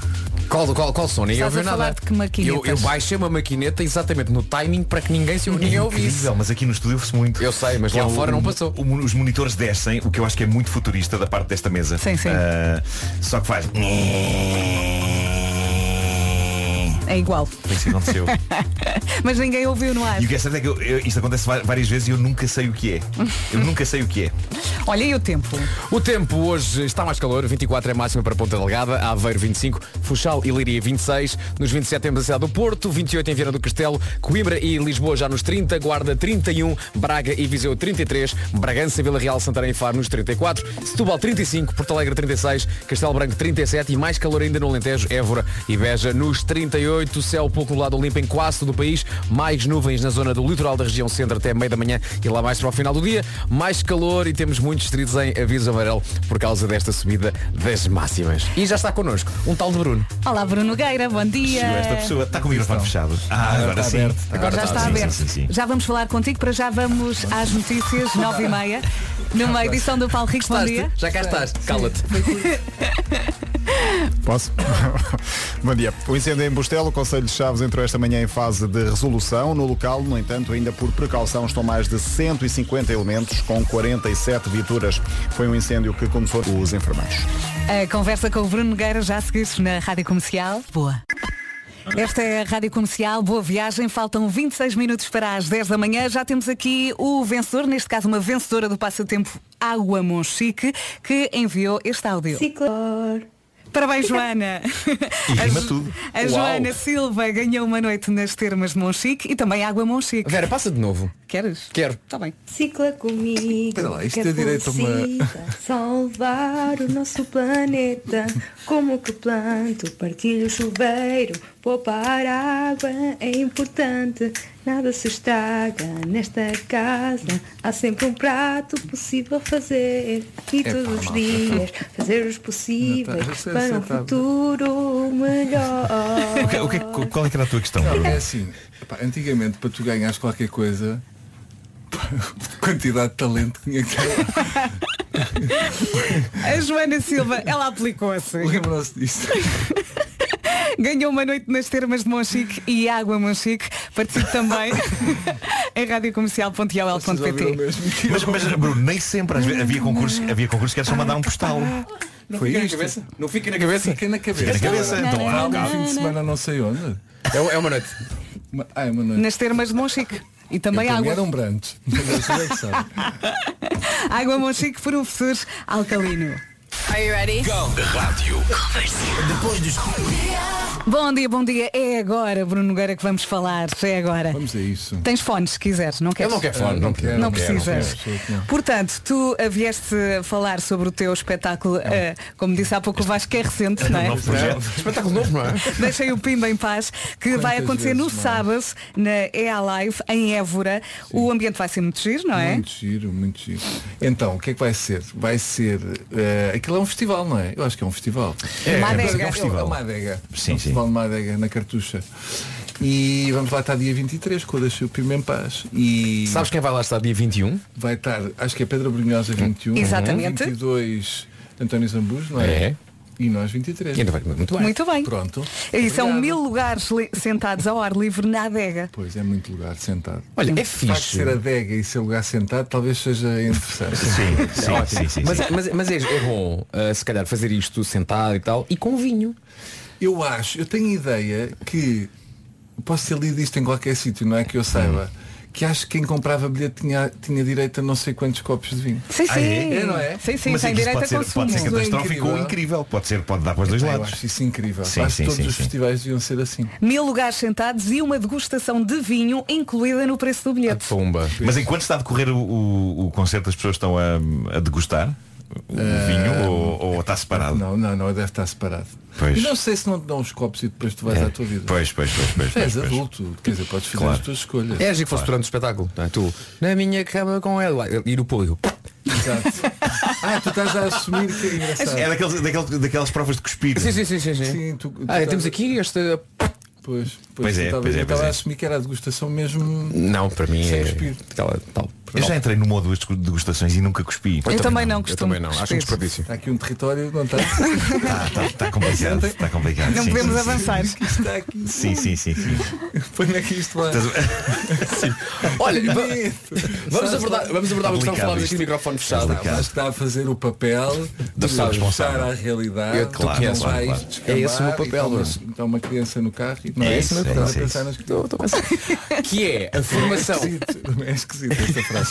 Speaker 1: Qual, qual, qual som? Ninguém
Speaker 2: Estás
Speaker 1: ouviu
Speaker 2: a falar
Speaker 1: nada.
Speaker 2: de que maquinetas?
Speaker 1: Eu, eu baixei uma maquineta exatamente no timing para que ninguém se ninguém ouvisse.
Speaker 9: Incrível, mas aqui no estúdio ouve-se muito.
Speaker 1: Eu sei, mas
Speaker 9: é
Speaker 1: lá
Speaker 9: o-
Speaker 1: fora não passou.
Speaker 9: o- os monitores descem, o que eu acho que é muito futurista da parte desta mesa.
Speaker 2: Sim, sim.
Speaker 9: Ah, só que faz.
Speaker 2: É igual.
Speaker 9: Foi isso que aconteceu.
Speaker 2: Mas ninguém ouviu no ar.
Speaker 9: E o que é certo é que eu- eu- isto acontece várias vezes e eu nunca sei o que é. Eu nunca sei o que é.
Speaker 2: Olha e o tempo?
Speaker 1: O tempo hoje está mais calor, 24 é máxima para Ponta Delgada, Aveiro 25, Funchal e Liria 26, nos 27 temos a cidade do Porto, 28 em Viana do Castelo, Coimbra e Lisboa já nos 30, Guarda 31, Braga e Viseu 33, Bragança, Vila Real, Santarém e Faro nos 34, Setúbal 35, Porto Alegre 36, Castelo Branco 37 e mais calor ainda no Alentejo, Évora e Beja nos 38, céu pouco nublado limpo em quase todo o país, mais nuvens na zona do litoral da região centro até meio da manhã e lá mais para o final do dia, mais calor e temos muitos distritos em aviso amarelo por causa desta subida das máximas. E já está connosco um tal de Bruno.
Speaker 2: Olá, Bruno Gueira, bom dia.
Speaker 9: Esta pessoa. Está com o microfone fechado. Ah, agora sim.
Speaker 2: Agora já está
Speaker 9: Sim,
Speaker 2: aberto.
Speaker 9: sim, sim, sim.
Speaker 2: Já vamos falar contigo, para já vamos às notícias, 9 e meia, numa edição do Paulo Rico. Bom dia.
Speaker 1: Já cá estás, cala-te.
Speaker 6: Posso? Bom dia. O incêndio em Bustelo, o Conselho de Chaves entrou esta manhã em fase de resolução. No local, no entanto, ainda por precaução, estão mais de 150 elementos com 47 viaturas. Foi um incêndio que começou os enfermeiros.
Speaker 2: A conversa com o Bruno Nogueira já a seguir na Rádio Comercial. Boa. Esta é a Rádio Comercial, boa viagem, faltam 26 minutos para as 10 da manhã. Já temos aqui o vencedor, neste caso uma vencedora do passatempo Água Monchique, que enviou este áudio. Parabéns, Joana!
Speaker 9: E
Speaker 2: A
Speaker 9: rima
Speaker 2: Jo-
Speaker 9: tudo.
Speaker 2: A
Speaker 1: Uau.
Speaker 2: Joana Silva ganhou uma noite nas termas de Monchique e também Água Monchique.
Speaker 1: Vera, passa de novo.
Speaker 2: Queres?
Speaker 1: Quero.
Speaker 2: Está bem.
Speaker 13: Cicla comigo.
Speaker 14: Espera lá, isto é direito a uma-
Speaker 13: Salvar o nosso planeta. Como que planto, partilho o chuveiro. Poupar água é importante. Nada se estraga nesta casa. Há sempre um prato possível fazer. E todos os dias fazer os possíveis
Speaker 14: está-
Speaker 13: para um futuro melhor.
Speaker 9: O que- o que- qual é que era a tua questão?
Speaker 14: É assim, epá, antigamente para tu ganhares qualquer coisa, quantidade de talento que tinha que ter.
Speaker 2: A Joana Silva, ela aplicou-se.
Speaker 14: Lembram-se disso?
Speaker 2: Ganhou uma noite nas termas de Monchique e Água Monchique. Participe também em radiocomercial.ol.pt
Speaker 9: Mas, mas, Bruno, nem sempre vezes, havia concursos, havia concursos que era só mandar um postal.
Speaker 14: Foi
Speaker 1: fica na cabeça? Não fica na cabeça?
Speaker 14: Fica na cabeça.
Speaker 9: Fica na cabeça, então, ah,
Speaker 14: um fim de semana não sei onde.
Speaker 1: É, é uma noite.
Speaker 14: Uma- ah, é uma noite.
Speaker 2: Nas termas de Monchique. E também
Speaker 14: Eu,
Speaker 2: água.
Speaker 14: era brunch. Mas você que sabe.
Speaker 2: Água Monchique, professor alcalino.
Speaker 5: Are you ready?
Speaker 4: Rádio.
Speaker 5: Depois dos
Speaker 2: Bom dia, bom dia. É agora, Bruno Nogueira, que vamos falar. É agora.
Speaker 14: Vamos a isso.
Speaker 2: Tens fones, se quiseres, não queres?
Speaker 1: Eu não quero fone, não quero,
Speaker 2: Não
Speaker 1: quero, não
Speaker 2: precisas.
Speaker 14: quero, não quero.
Speaker 2: Portanto, tu ah, vieste falar sobre o teu espetáculo, ah, como disse há pouco o Vasco, que é recente, não é?
Speaker 9: Novo projeto.
Speaker 1: Espetáculo novo, não é?
Speaker 2: Deixem o Pimba em paz, que vai acontecer no
Speaker 14: vezes, não
Speaker 2: sábado na EA Live, em Évora. O ambiente vai ser muito giro, não é?
Speaker 14: Muito giro, muito giro. Então, o que é que vai ser? Vai ser. eh, aquilo é um festival, não é? Eu acho que é um festival.
Speaker 2: É, Uma adega.
Speaker 14: É um festival. É uma adega.
Speaker 9: Sim,
Speaker 14: é um
Speaker 9: sim.
Speaker 14: festival de uma adega na cartucha. E vamos lá estar dia 23 com o Deixa o Pima em paz. E
Speaker 1: Sabes quem vai lá estar dia 21?
Speaker 14: vai estar, acho que é Pedra Brunhosa 21.
Speaker 2: Exatamente.
Speaker 14: 22 António Zambujo, não é?
Speaker 1: É.
Speaker 14: E nós 23.
Speaker 1: E ainda vai muito bem.
Speaker 2: Muito bem.
Speaker 14: Pronto.
Speaker 2: E são
Speaker 14: Obrigado.
Speaker 2: mil lugares sentados ao ar livre na adega.
Speaker 14: Pois é muito lugar sentado.
Speaker 1: Olha, é
Speaker 14: O facto de
Speaker 1: fixe.
Speaker 14: ser adega e ser lugar sentado talvez seja interessante.
Speaker 9: Sim, sim, sim, sim,
Speaker 1: Mas,
Speaker 9: sim.
Speaker 1: mas, mas é, é bom, uh, se calhar, fazer isto sentado e tal, e com vinho.
Speaker 14: Eu acho, eu tenho ideia que posso ter lido isto em qualquer sítio, não é que eu saiba. Que acho que quem comprava bilhete tinha, tinha direito a não sei quantos copos de vinho.
Speaker 2: Sim, sim.
Speaker 9: Ah, é?
Speaker 14: É, não é?
Speaker 2: Sim, sim,
Speaker 9: Mas
Speaker 2: tem direito a
Speaker 9: ser,
Speaker 2: consumo.
Speaker 9: pode ser
Speaker 14: Isso é
Speaker 9: catastrófico ou
Speaker 14: incrível.
Speaker 9: Pode ser, pode dar para os dois
Speaker 14: Eu
Speaker 9: lados.
Speaker 14: acho isso incrível.
Speaker 9: Sim,
Speaker 14: acho que
Speaker 9: sim,
Speaker 14: todos
Speaker 9: sim,
Speaker 14: os
Speaker 9: sim.
Speaker 14: festivais deviam ser assim.
Speaker 2: Mil lugares sentados e uma degustação de vinho incluída no preço do bilhete.
Speaker 1: Pumba.
Speaker 9: Mas enquanto está a decorrer o, o, o concerto, as pessoas estão a, a degustar o
Speaker 14: Ah,
Speaker 9: vinho ou, ou está separado?
Speaker 14: Não, não, não, deve estar separado.
Speaker 9: Pois.
Speaker 14: E não sei se não te dão os copos e depois tu vais
Speaker 9: É.
Speaker 14: à tua vida.
Speaker 9: Pois, pois, pois, pois,
Speaker 14: és
Speaker 9: pois, pois.
Speaker 14: adulto, quer dizer, podes fazer
Speaker 9: Claro.
Speaker 14: as tuas escolhas.
Speaker 1: É agir que fosse durante o espetáculo. não é? Tu, na minha cama com ela, e no público.
Speaker 14: Exato. Ah, tu estás a assumir que é engraçado.
Speaker 9: É daqueles, daqueles- daquelas provas de cuspir.
Speaker 1: Sim, sim, sim, sim. sim.
Speaker 14: Sim, tu- tu
Speaker 1: ah,
Speaker 14: estás
Speaker 1: temos
Speaker 14: a-
Speaker 1: aqui este.
Speaker 14: Pois,
Speaker 9: Pois é,
Speaker 14: eu estava-
Speaker 9: pois é,
Speaker 14: eu
Speaker 9: pois
Speaker 14: estava
Speaker 9: é.
Speaker 14: a assumir que era a degustação mesmo.
Speaker 1: Não, para mim
Speaker 14: Sem
Speaker 1: é.
Speaker 14: cuspir.
Speaker 1: Aquela, tal.
Speaker 9: Eu já entrei numa ou duas degustações e nunca cuspi.
Speaker 2: Eu também não
Speaker 1: Eu
Speaker 2: costumo.
Speaker 1: também não. Acho um desperdício.
Speaker 14: Está aqui um território, não está?
Speaker 9: Está tá, tá complicado. Está complicado.
Speaker 2: Não
Speaker 9: sim,
Speaker 2: podemos
Speaker 9: sim, sim.
Speaker 2: avançar.
Speaker 14: Está aqui.
Speaker 9: Sim, sim, sim, sim.
Speaker 14: Para onde é que isto vai?
Speaker 1: Olha, vamos abordar, vamos abordar uma questão
Speaker 9: Complicado
Speaker 1: que falámos
Speaker 9: isto.
Speaker 1: aqui no microfone fechado.
Speaker 9: Complicado.
Speaker 14: Mas está a fazer o papel de
Speaker 9: responsável.
Speaker 14: à realidade.
Speaker 1: Eu-
Speaker 9: claro,
Speaker 14: não
Speaker 9: claro,
Speaker 14: vais
Speaker 9: claro.
Speaker 14: descambar
Speaker 1: É esse o meu papel,
Speaker 14: Está uma,
Speaker 1: Bruno.
Speaker 14: está uma criança no carro e não
Speaker 9: É
Speaker 14: é
Speaker 9: isso, é
Speaker 14: a
Speaker 9: é
Speaker 14: pensar nas
Speaker 1: Estou- a pensar. Que é a formação.
Speaker 14: É esquisito esta frase.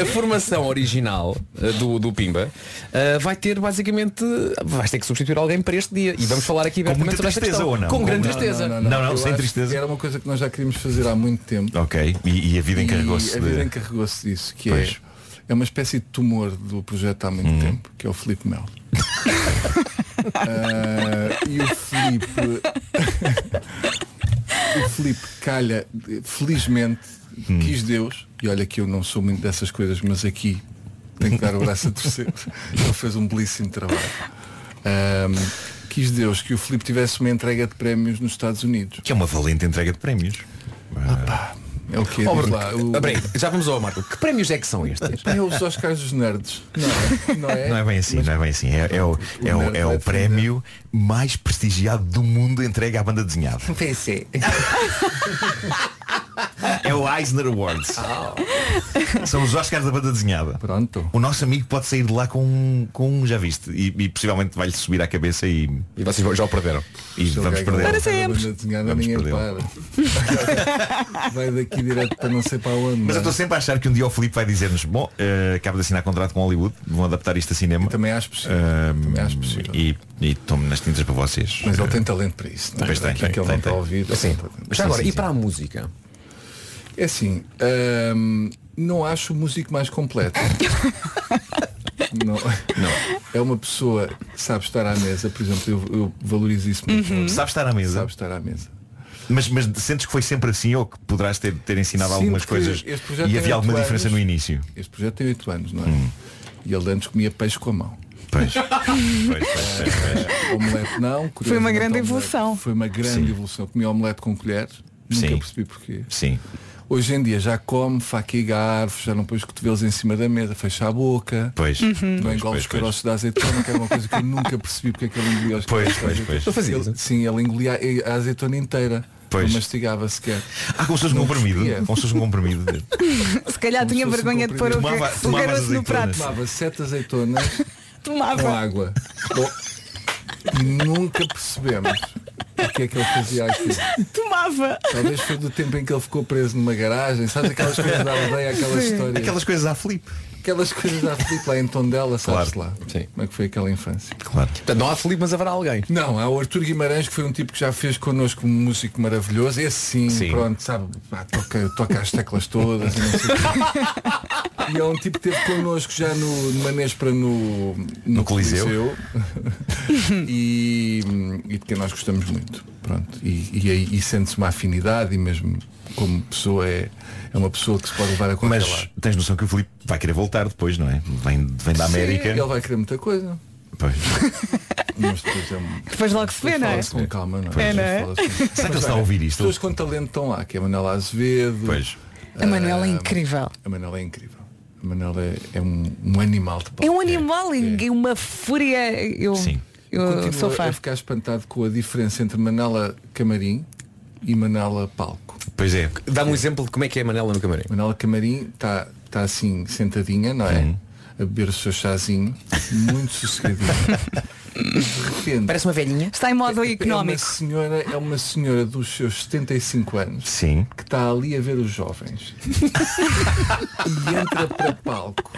Speaker 1: A formação original uh, do, do Pimba uh, vai ter basicamente. Vais ter que substituir alguém para este dia. E vamos falar aqui
Speaker 9: Com muita tristeza ou não?
Speaker 1: Com grande
Speaker 9: Não,
Speaker 1: tristeza.
Speaker 9: Não, não,
Speaker 14: Eu
Speaker 9: sem
Speaker 14: acho
Speaker 9: tristeza.
Speaker 14: Era uma coisa que nós já queríamos fazer há muito tempo.
Speaker 9: Ok. E, e a vida encarregou-se
Speaker 14: a vida
Speaker 9: de.
Speaker 14: encarregou-se disso, que
Speaker 9: Pois.
Speaker 14: é, é uma espécie de tumor do projeto há muito tempo, que é o Filipe Mel. Ah, e o Filipe o Filipe calha, felizmente, quis Deus, e olha que eu não sou muito dessas coisas, mas aqui tenho que dar o braço a torcer. Ele fez um belíssimo trabalho. Ahm, quis Deus que o Filipe tivesse uma entrega de prémios nos Estados Unidos.
Speaker 9: Que é uma valente entrega de prémios.
Speaker 14: É o que
Speaker 1: Oh,
Speaker 14: diz
Speaker 1: Bruno,
Speaker 14: lá. O,
Speaker 1: ah, já vamos ao Marco. Que prémios é que são estes?
Speaker 14: é os Oscars dos Nerds. Não é? Não é?
Speaker 9: Não é bem assim, não é bem assim. É, é o, é o, é
Speaker 14: vai
Speaker 9: o prémio mais prestigiado do mundo entregue à banda desenhada.
Speaker 14: PC.
Speaker 9: É o Eisner Awards. São os Oscars da banda desenhada.
Speaker 14: Pronto.
Speaker 9: O nosso amigo pode sair de lá com, um- com um, já viste, e, e possivelmente vai-lhe subir à cabeça e,
Speaker 1: E vocês já o perderam.
Speaker 9: e vamos perder.
Speaker 2: Para sempre.
Speaker 14: Desenhada,
Speaker 9: Vamos
Speaker 14: para. Vai daqui direto para não sei para onde.
Speaker 9: Mas eu
Speaker 14: é?
Speaker 9: estou sempre a achar que um dia o Filipe vai dizer-nos, bom, eh, acabo de assinar contrato com Hollywood, vão adaptar isto a cinema.
Speaker 14: Também acho possível.
Speaker 9: Ahm,
Speaker 14: Também acho possível.
Speaker 9: E, e tomo nas tintas para vocês.
Speaker 14: Mas ele tem talento para isso. não é?
Speaker 9: Pois tem, tem,
Speaker 14: que ele
Speaker 9: tem,
Speaker 14: não está a
Speaker 9: tem.
Speaker 14: ouvir.
Speaker 1: Assim,
Speaker 14: tem talento.
Speaker 1: já agora,
Speaker 9: sim,
Speaker 1: e
Speaker 9: sim.
Speaker 1: para a música?
Speaker 14: É assim, hum, não acho o músico mais completo. não, É uma pessoa que sabe estar à mesa, por exemplo, eu, eu valorizo isso muito.
Speaker 9: Uhum. Sabe estar à mesa?
Speaker 14: Sabe estar à mesa.
Speaker 9: Mas, mas sentes que foi sempre assim ou que poderás ter, ter ensinado
Speaker 14: Sinto
Speaker 9: algumas coisas e havia alguma
Speaker 14: oito
Speaker 9: diferença
Speaker 14: anos.
Speaker 9: no início?
Speaker 14: Este projeto tem 8 anos, não é?
Speaker 9: Hum.
Speaker 14: E ele antes comia peixe com a mão.
Speaker 9: Pois. pois, pois, pois, pois.
Speaker 14: Omelete não.
Speaker 2: Foi uma grande evolução.
Speaker 14: Foi uma grande
Speaker 9: Sim.
Speaker 14: evolução. Comia omelete com colher. Nunca
Speaker 9: Sim.
Speaker 14: percebi porquê.
Speaker 9: Sim.
Speaker 14: Hoje em dia já come, e garfo, já não põe os cotovelos em cima da mesa, fecha a boca.
Speaker 9: Pois.
Speaker 14: Não
Speaker 9: Pois,
Speaker 14: engole os caroços da azeitona, que é uma coisa que eu nunca percebi porque é que ele engolia os
Speaker 9: Pois, pois,
Speaker 14: azeitona.
Speaker 9: pois.
Speaker 1: Tu fazias
Speaker 14: Ele-? Sim, ele engolia a a azeitona inteira.
Speaker 9: Pois.
Speaker 14: Não mastigava sequer.
Speaker 9: Ah, como se fosse um
Speaker 14: Não
Speaker 9: comprimido. Como se fosse um comprimido.
Speaker 2: Se calhar
Speaker 14: Como
Speaker 2: tinha
Speaker 14: se fosse um
Speaker 2: vergonha de pôr o.
Speaker 9: Tomava-
Speaker 2: o
Speaker 9: tomava
Speaker 2: caroço no prato.
Speaker 14: Tomava sete azeitonas com
Speaker 2: Tomava.
Speaker 14: água. Bom, e nunca percebemos porque é que ele fazia aquilo.
Speaker 2: Tomava.
Speaker 14: Talvez foi do tempo em que ele ficou preso numa garagem, sabes aquelas coisas da aldeia, aquelas
Speaker 9: Sim.
Speaker 14: histórias.
Speaker 9: Aquelas coisas à Filipe.
Speaker 14: Aquelas coisas à Filipe lá em Tondela, sabes
Speaker 1: Claro.
Speaker 14: lá. Como é que foi aquela infância?
Speaker 9: Claro.
Speaker 1: Portanto, não há Felipe, mas haverá alguém.
Speaker 14: Não, há o Artur Guimarães que foi um tipo que já fez connosco um músico maravilhoso. Esse sim,
Speaker 1: Sim.
Speaker 14: pronto, sabe, pá, toca, toca as teclas todas e não sei o quê. E é um tipo que esteve connosco já no, no Manespra no, no,
Speaker 9: No Coliseu.
Speaker 14: e, e de quem nós gostamos muito. Pronto. E, e, aí- e sente-se uma afinidade e mesmo como pessoa é, é uma pessoa que se pode levar a qualquer
Speaker 9: Mas
Speaker 14: lado.
Speaker 9: tens noção que o Filipe vai querer voltar depois, não é? Vem, vem da América.
Speaker 14: Sim, ele vai querer muita coisa.
Speaker 9: Pois.
Speaker 14: Mas depois é um-
Speaker 2: Depois logo se vê, não é?
Speaker 14: fala-se com calma, não
Speaker 2: É, não é?
Speaker 14: Depois fala-se com-
Speaker 9: Será que ele está a ouvir isto?
Speaker 14: Pessoas com talento estão lá, que é a Manela Azevedo.
Speaker 9: Pois.
Speaker 2: A Manela é
Speaker 14: Ah,
Speaker 2: incrível.
Speaker 14: A Manela é incrível. A Manela é, é um, um animal de
Speaker 2: É um animal e uma fúria. Eu, eu
Speaker 14: Continuo
Speaker 2: sou
Speaker 14: a
Speaker 2: fã.
Speaker 14: ficar espantado com a diferença entre Manela Camarim e Manela Palco.
Speaker 9: Pois é.
Speaker 1: Dá-me um exemplo de como é que é a Manela no camarim.
Speaker 14: Manela Camarim está tá assim sentadinha, não é?
Speaker 9: Uhum.
Speaker 14: A beber o seu chazinho, muito sossegadinho. E de repente.
Speaker 1: Parece uma velhinha.
Speaker 2: Está em modo
Speaker 14: É uma
Speaker 2: económico.
Speaker 14: senhora, é uma senhora dos seus 75 anos
Speaker 9: Sim.
Speaker 14: que está ali a ver os jovens e entra para palco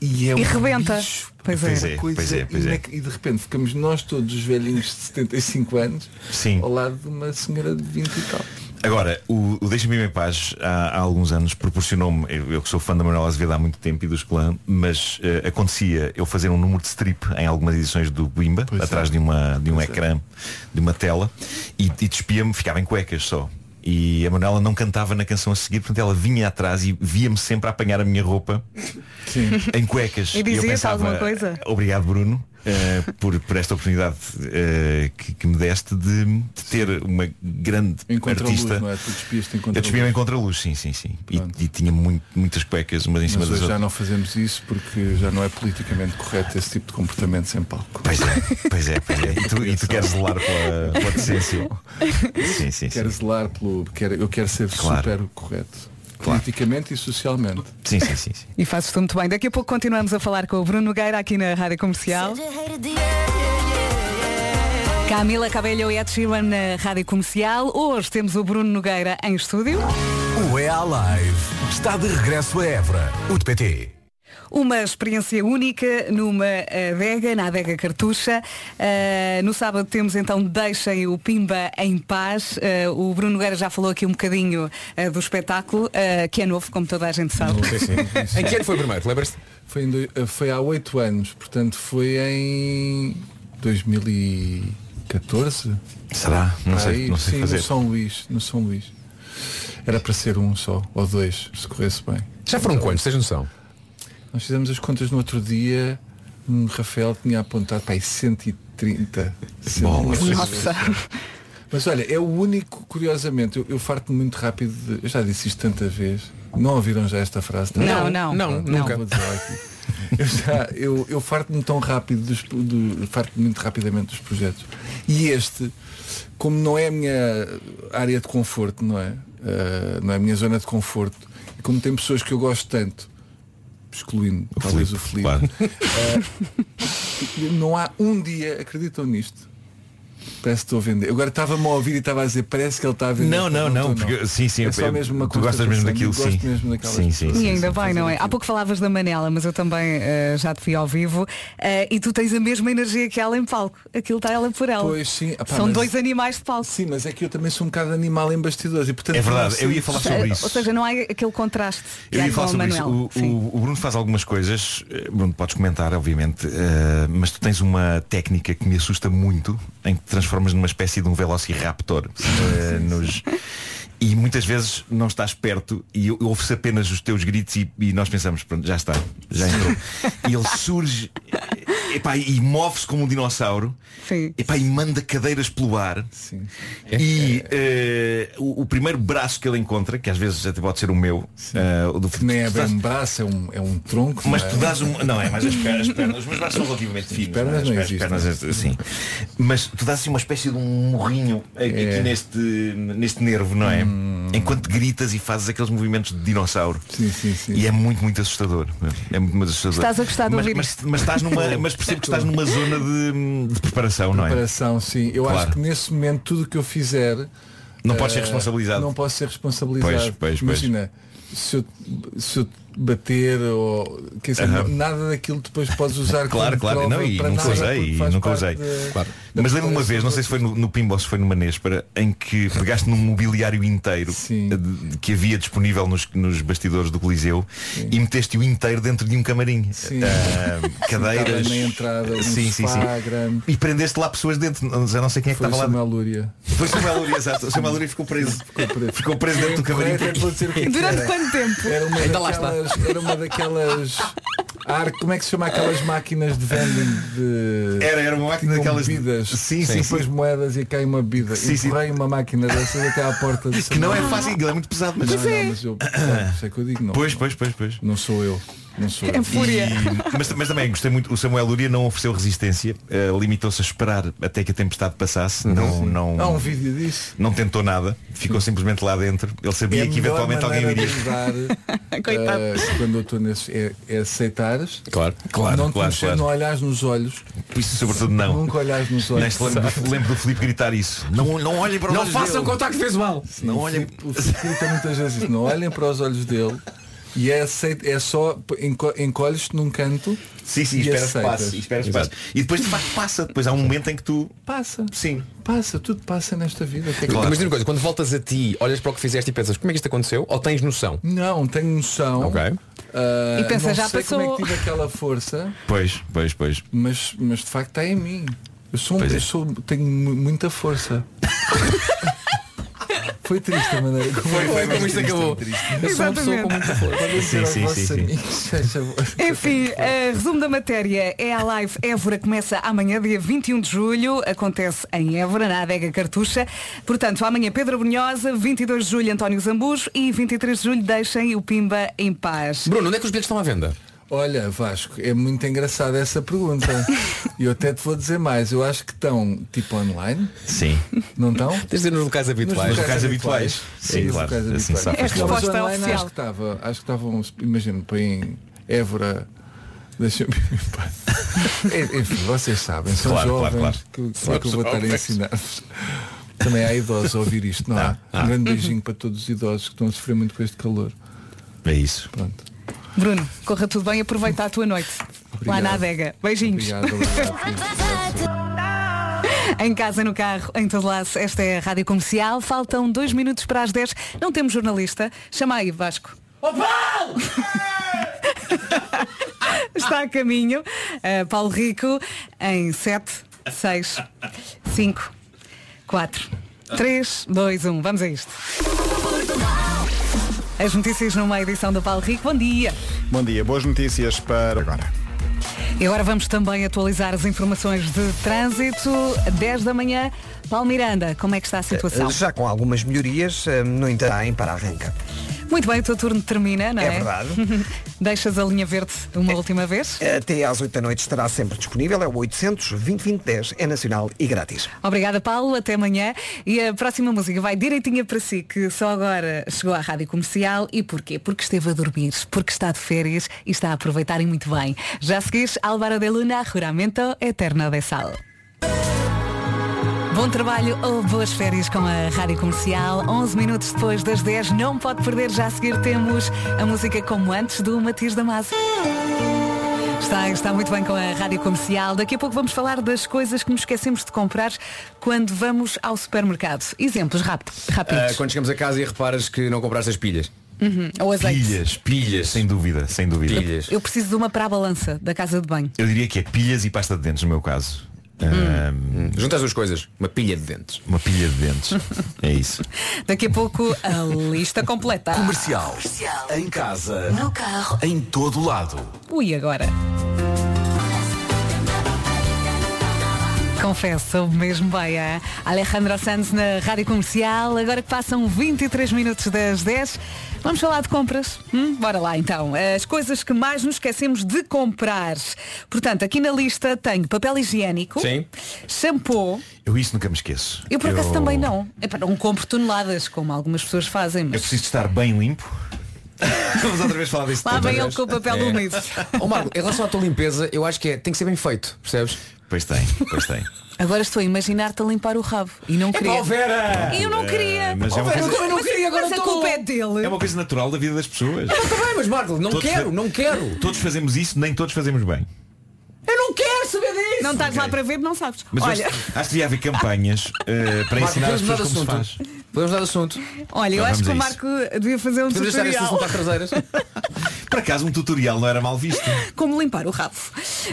Speaker 14: e é
Speaker 2: E
Speaker 14: um
Speaker 2: rebenta.
Speaker 14: bicho,
Speaker 2: Pois
Speaker 9: Pois
Speaker 2: é.
Speaker 9: é.
Speaker 14: coisa
Speaker 9: pois é, pois é.
Speaker 14: inac- e de repente ficamos nós todos os velhinhos de 75 anos
Speaker 9: Sim.
Speaker 14: ao lado de uma senhora de 20 e tal.
Speaker 9: Agora, o, o Deixa-me em Paz há, há alguns anos proporcionou-me, eu, eu que sou fã da Manuela Azevedo há muito tempo e dos clã, mas eh, acontecia eu fazer um número de strip em algumas edições do Bimba,
Speaker 14: Pois é.
Speaker 9: atrás de, uma, de um
Speaker 14: Pois é.
Speaker 9: ecrã, de uma tela, e, e despia-me, ficava em cuecas só. E a Manuela não cantava na canção a seguir, portanto ela vinha atrás e via-me sempre a apanhar a minha roupa em cuecas.
Speaker 2: E
Speaker 9: eu
Speaker 2: dizia-te
Speaker 9: pensava,
Speaker 2: alguma coisa?
Speaker 9: Obrigado Bruno eh, por, por esta oportunidade eh, que, que me deste de, de ter uma grande
Speaker 14: Em contraluz,
Speaker 9: artista.
Speaker 14: não é? Tu despias-te em
Speaker 9: Eu despia-me em contraluz, sim, sim, sim. E, e tinha muito- muitas cuecas umas em cima
Speaker 14: Mas
Speaker 9: das
Speaker 14: já
Speaker 9: outras.
Speaker 14: não fazemos isso porque já não é politicamente correto esse tipo de comportamento sem palco.
Speaker 9: Pois é, pois é, pois é. E tu, e tu queres zelar pela, pela decência. Sim, sim,
Speaker 14: Quero
Speaker 9: sim.
Speaker 14: zelar pelo. Quero, eu quero ser
Speaker 9: Claro.
Speaker 14: super correto. Politicamente e socialmente.
Speaker 9: Sim, sim, sim, sim.
Speaker 2: E fazes tudo muito bem. Daqui a pouco continuamos a falar com o Bruno Nogueira aqui na Rádio Comercial. Camila Cabello e Ed Sheeran na Rádio Comercial. Hoje temos o Bruno Nogueira em estúdio.
Speaker 4: O EA Live está de regresso a Évora. O de PT.
Speaker 2: Uma experiência única numa adega, na adega Cartucha. Uh, no sábado temos então Deixem o Pimba em Paz. Uh, o Bruno Nogueira já falou aqui um bocadinho uh, do espetáculo, uh, que é novo, como toda a gente sabe.
Speaker 1: Sim, sim. em que ano foi o primeiro? Lembras-te?
Speaker 14: Foi, em doi- eh, foi há oito anos, portanto foi em 2014.
Speaker 9: Será? Não sei,
Speaker 14: Aí,
Speaker 9: não sei
Speaker 14: sim,
Speaker 9: fazer.
Speaker 14: no São Luís, no São Luís. Era para ser um só, ou dois, se corresse bem.
Speaker 1: Já foram quantos? Tens noção?
Speaker 14: Nós fizemos as contas no outro dia, um Rafael tinha apontado para aí 130.
Speaker 9: Bolas.
Speaker 14: 130.
Speaker 2: Nossa.
Speaker 14: Mas olha, é o único, curiosamente, eu, eu farto-me muito rápido, de, eu já disse isto tanta vez. Não ouviram já esta frase?
Speaker 2: Não, não.
Speaker 1: Não, nunca.
Speaker 14: Vou dizer aqui. Eu, já, eu, eu farto-me tão rápido, dos, do, farto-me muito rapidamente dos projetos. E este, como não é a minha área de conforto, não é? Ah, não é a minha zona de conforto, e como tem pessoas que eu gosto tanto, excluindo talvez o Felipe,
Speaker 9: claro.
Speaker 14: ah, não há um dia, acreditam nisto? Parece que estou a vender. Agora estava-me a ouvir e estava a dizer, parece que ele está a vender.
Speaker 9: Não, não, não, porque sim, sim,
Speaker 14: É
Speaker 9: eu-
Speaker 14: só mesmo uma
Speaker 9: tu gostas mesmo daquilo, sim.
Speaker 14: gosto mesmo daquelas
Speaker 9: Sim, sim,
Speaker 14: pessoas.
Speaker 2: E ainda
Speaker 14: Sim,
Speaker 2: bem, não é? Há pouco falavas da Manela, mas eu também eh, já te vi ao vivo. Eh, e tu tens a mesma energia que ela em palco. Aquilo está ela por ela.
Speaker 14: Pois sim, ah, pá,
Speaker 2: São
Speaker 14: mas-
Speaker 2: dois animais de palco.
Speaker 14: Sim, mas é que eu também sou um bocado animal em bastidores e portanto
Speaker 9: É verdade,
Speaker 14: não
Speaker 9: eu ia falar sobre
Speaker 2: seja-
Speaker 9: isso.
Speaker 2: Ou seja, não há aquele contraste
Speaker 9: Eu ia falar
Speaker 2: o
Speaker 9: sobre
Speaker 2: Manuel.
Speaker 9: isso. O,
Speaker 2: Sim.
Speaker 9: Bruno faz algumas coisas, eh, Bruno, podes comentar, obviamente, eh, mas tu tens uma técnica que me assusta muito, em que te transformas numa espécie de um velociraptor. eh, nos- E muitas vezes não estás perto e ouve-se apenas os teus gritos e, e nós pensamos, pronto, já está, já entrou. e ele surge epá, e move-se como um dinossauro
Speaker 2: Sim.
Speaker 9: epá, e manda cadeiras pelo ar.
Speaker 14: Sim.
Speaker 9: E eh, o, o primeiro braço que ele encontra, que às vezes até pode ser o meu, eh, o do
Speaker 14: Que nem é bem um braço, é um, é um tronco.
Speaker 9: mas
Speaker 14: é?
Speaker 9: tu dás um. Não, é mais as pernas. As pernas. Os meus braços são relativamente finos.
Speaker 14: pernas
Speaker 9: não é?
Speaker 14: não
Speaker 9: as
Speaker 14: existem.
Speaker 9: pernas, assim. Mas tu dás assim uma espécie de um morrinho aqui
Speaker 14: É.
Speaker 9: neste, neste nervo, não é? enquanto gritas e fazes aqueles movimentos de dinossauro.
Speaker 14: Sim, sim, sim.
Speaker 9: E é muito, muito assustador. É muito, muito assustador.
Speaker 2: Estás a gostar de
Speaker 9: mas,
Speaker 2: ouvir
Speaker 9: mas,
Speaker 2: isto?
Speaker 9: mas estás numa, mas percebo que estás numa zona de, de preparação, não é?
Speaker 14: Preparação, sim. Eu
Speaker 9: Claro.
Speaker 14: acho que nesse momento tudo o que eu fizer
Speaker 9: Não podes ser
Speaker 14: eh,
Speaker 9: responsabilizado.
Speaker 14: Não posso ser responsabilizado.
Speaker 9: Pois, pois, pois.
Speaker 14: Imagina, se eu, se eu bater ou quer dizer,
Speaker 9: Aham.
Speaker 14: nada daquilo depois podes usar
Speaker 9: Claro, claro,
Speaker 14: prova
Speaker 9: não, e
Speaker 14: para
Speaker 9: nunca
Speaker 14: nada,
Speaker 9: usei, e nunca usei.
Speaker 14: de-
Speaker 9: Claro.
Speaker 14: da
Speaker 9: Mas lembro uma vez, não sei se foi no, no Pinball, se foi no Manês, para, em que pegaste num mobiliário inteiro eh, de- que havia disponível nos, nos bastidores do Coliseu e meteste-o inteiro dentro de um camarim. Ah, cadeiras.
Speaker 14: Estava na entrada, um
Speaker 9: sim, sim, sim.
Speaker 14: grande.
Speaker 9: E prendeste lá pessoas dentro. Não, já não sei quem é que
Speaker 14: Foi
Speaker 9: estava lá.
Speaker 14: Lúria.
Speaker 9: Foi Samuel Lúria, exato. O Samuel Lúria ficou preso. Ficou preso, dentro do camarim.
Speaker 14: O
Speaker 2: Durante quanto tempo?
Speaker 14: Era uma
Speaker 1: Ainda lá está.
Speaker 14: Daquelas, era uma daquelas ar, como é que se chama aquelas máquinas de vending de
Speaker 9: Era, era uma máquina daquelas-
Speaker 14: bebidas
Speaker 9: Sim,
Speaker 14: e
Speaker 9: sim,
Speaker 14: depois
Speaker 9: sim.
Speaker 14: moedas e cai uma bebida
Speaker 9: Sim, sim.
Speaker 14: empurrei uma máquina dessas até à porta do
Speaker 9: Que não é fácil, é muito pesado. Mas...
Speaker 14: não, não, mas eu é que eu digo não
Speaker 9: Pois, pois, pois, pois.
Speaker 14: não sou eu não sou
Speaker 2: É fúria.
Speaker 9: E- mas, mas também gostei muito, o Samuel Luria não ofereceu resistência, eh, limitou-se a esperar até que a tempestade passasse, não, não,
Speaker 14: há um vídeo disso
Speaker 9: não tentou nada, ficou simplesmente lá dentro. Ele sabia
Speaker 14: é
Speaker 9: que eventualmente alguém iria.
Speaker 14: ajudar
Speaker 2: Coitado.
Speaker 14: eh, quando eu estou nesse é, é aceitares
Speaker 1: Claro.
Speaker 9: Claro,
Speaker 14: não te
Speaker 9: claro, claro.
Speaker 14: não olhares nos olhos
Speaker 9: Isso sobretudo não.
Speaker 14: nunca olhares nos olhos
Speaker 9: Neste lembro, do- lembro do Filipe gritar isso. Não, não olhem para os
Speaker 1: Não
Speaker 9: olhos
Speaker 1: façam
Speaker 9: dele.
Speaker 1: contacto visual.
Speaker 14: Não olhem, o Filipe grita muitas vezes isso, não olhem para os olhos dele e é, aceito, é só enco- encolhes-te num canto
Speaker 9: Sim, sim,
Speaker 14: e
Speaker 9: esperas que passe. Esperas passe. E depois de facto passa. Depois há um momento em que tu.
Speaker 14: Passa,
Speaker 9: Sim.
Speaker 14: passa, tudo passa nesta vida. Que é
Speaker 9: Claro.
Speaker 1: Mas diz uma coisa, quando voltas a ti, olhas para o que fizeste e pensas, como é que isto aconteceu? Ou tens noção?
Speaker 14: Não, tenho noção.
Speaker 1: Ok.
Speaker 14: Ah,
Speaker 2: E pensa,
Speaker 14: não
Speaker 2: já
Speaker 14: sei como é
Speaker 2: passou.
Speaker 14: que tive aquela força,
Speaker 9: Pois, pois, pois.
Speaker 14: mas, mas de facto está em mim. Eu sou, um-
Speaker 9: é.
Speaker 14: eu sou tenho mu- muita força. Foi triste a maneira como
Speaker 1: Foi, foi como isto acabou. Eu sou uma pessoa com muita força.
Speaker 9: Sim, sim, sim, sim.
Speaker 2: Enfim, eh, resumo da matéria é a live Évora começa amanhã, dia 21 de julho, acontece em Évora, na Adega Cartucha. Portanto, amanhã Pedro Brunhosa, 22 de julho António Zambujo e 23 de julho deixem o Pimba em paz.
Speaker 1: Bruno, onde é que os bilhetes estão à venda?
Speaker 14: Olha, Vasco, é muito engraçada essa pergunta. E eu até te vou dizer mais. Eu acho que estão tipo online.
Speaker 9: Sim.
Speaker 14: Não estão?
Speaker 1: Tens de dizer nos locais habituais.
Speaker 14: Nos
Speaker 9: locais habituais.
Speaker 14: É,
Speaker 9: Sim, claro.
Speaker 14: locais
Speaker 9: Assim
Speaker 14: habituais.
Speaker 2: É a resposta
Speaker 14: online
Speaker 2: oficial.
Speaker 14: Acho que estava, acho que estavam, imagino, para em Évora. Deixa-me. É, Enfim, vocês sabem, são
Speaker 9: Claro,
Speaker 14: jovens
Speaker 9: claro, claro.
Speaker 14: que, como é que eu vou estar a ensinar-vos. Também há idosos a ouvir isto, não há?
Speaker 9: Ah, ah.
Speaker 14: Um grande beijinho para todos os idosos que estão a sofrer muito com este calor.
Speaker 9: É isso.
Speaker 14: Pronto.
Speaker 2: Bruno, corra tudo bem, aproveita a tua noite. Lá na
Speaker 14: Obrigado.
Speaker 2: adega. Beijinhos.
Speaker 14: Obrigado, obrigado.
Speaker 2: Em casa, no carro, em todo lado, esta é a Rádio Comercial. Faltam dois minutos para as 10. Não temos jornalista. Chama aí, Vasco. Está a caminho. Uh, Paulo Rico em 7, 6, 5, 4, 3, 2, 1. Vamos a isto. As notícias numa edição do Paulo Rico. Bom dia.
Speaker 6: Bom dia, boas notícias para agora.
Speaker 2: E agora vamos também atualizar as informações de trânsito. 10 da manhã. Paulo Miranda, como é que está a situação?
Speaker 3: Já com algumas melhorias, eh, no entanto, em para arranca.
Speaker 2: Muito bem, o teu turno termina, não é?
Speaker 3: É verdade.
Speaker 2: Deixas a linha verde uma última vez?
Speaker 3: Até às 8 da noite estará sempre disponível, é o 800 2010 é nacional e grátis.
Speaker 2: Obrigada, Paulo. Até amanhã. E a próxima música vai direitinha para si, que só agora chegou à rádio comercial. E porquê? Porque esteve a dormir, porque está de férias e está a aproveitar e muito bem. Já seguis Álvaro de Luna, Juramento Eterno de Sal. Bom trabalho ou boas férias com a Rádio Comercial. 11 minutos depois das 10, não pode perder. Já a seguir temos a música como antes do Matias Damasio. Está, está muito bem com a Rádio Comercial. Daqui a pouco vamos falar das coisas que nos esquecemos de comprar quando vamos ao supermercado. Exemplos rápido, rápidos.
Speaker 1: Ah, quando chegamos a casa e reparas que não compraste as pilhas.
Speaker 2: Uhum. Ou azeite.
Speaker 9: Pilhas, pilhas, sem dúvida, sem dúvida.
Speaker 1: Pilhas.
Speaker 2: Eu preciso de uma para a balança da casa de banho.
Speaker 9: Eu diria que é pilhas e pasta de dentes no meu caso. Ahm,
Speaker 1: Junta as duas coisas. Uma pilha de dentes.
Speaker 9: uma pilha de dentes. É isso.
Speaker 2: Daqui a pouco a lista completa.
Speaker 4: Comercial. Em casa. No carro. Em todo lado.
Speaker 2: Ui, agora. Confesso, soube mesmo bem a Alejandro Sanz na Rádio Comercial. Agora que passam 23 minutos das 10, vamos falar de compras? Hum? Bora lá então. As coisas que mais nos esquecemos de comprar. Portanto, aqui na lista tenho papel higiênico,
Speaker 9: Sim.
Speaker 2: shampoo.
Speaker 9: Eu isso nunca me esqueço.
Speaker 2: Eu por acaso também não. Epá, não compro toneladas, como algumas pessoas fazem,
Speaker 9: Eu
Speaker 2: mas
Speaker 9: preciso de estar bem limpo. Vamos outra vez falar disso.
Speaker 2: lá vem ele com o papel úmido.
Speaker 1: Ó Marco, em relação à tua limpeza, eu acho que é, tem que ser bem feito, percebes?
Speaker 9: Pois tem, pois tem.
Speaker 2: Agora estou a imaginar-te a limpar o rabo. E não queria.
Speaker 1: ó, Vera!
Speaker 2: Eu não queria.
Speaker 9: mas é uma coisa-
Speaker 2: eu não queria, agora mas a
Speaker 1: estou.
Speaker 2: culpa é dele.
Speaker 9: É uma coisa natural da vida das pessoas.
Speaker 1: Não, tá bem, mas Marco, não
Speaker 9: Todos
Speaker 1: quero,
Speaker 9: fa-
Speaker 1: não quero.
Speaker 9: Todos fazemos isso, nem todos fazemos bem.
Speaker 1: Eu não quero saber disso.
Speaker 2: Não estás lá para ver, não sabes.
Speaker 9: Mas eu
Speaker 2: Olha,
Speaker 9: acho, acho que devia haver campanhas eh, para ensinar as
Speaker 1: podemos mudar
Speaker 9: pessoas
Speaker 1: de
Speaker 9: como se faz.
Speaker 1: Podemos dar assunto.
Speaker 2: olha, eu acho que o
Speaker 9: a.
Speaker 2: Marco devia fazer um
Speaker 1: Podemos deixar esta
Speaker 2: tutorial
Speaker 1: assunto para as traseiras.
Speaker 9: Por acaso um tutorial não era mal visto.
Speaker 2: como limpar o rabo.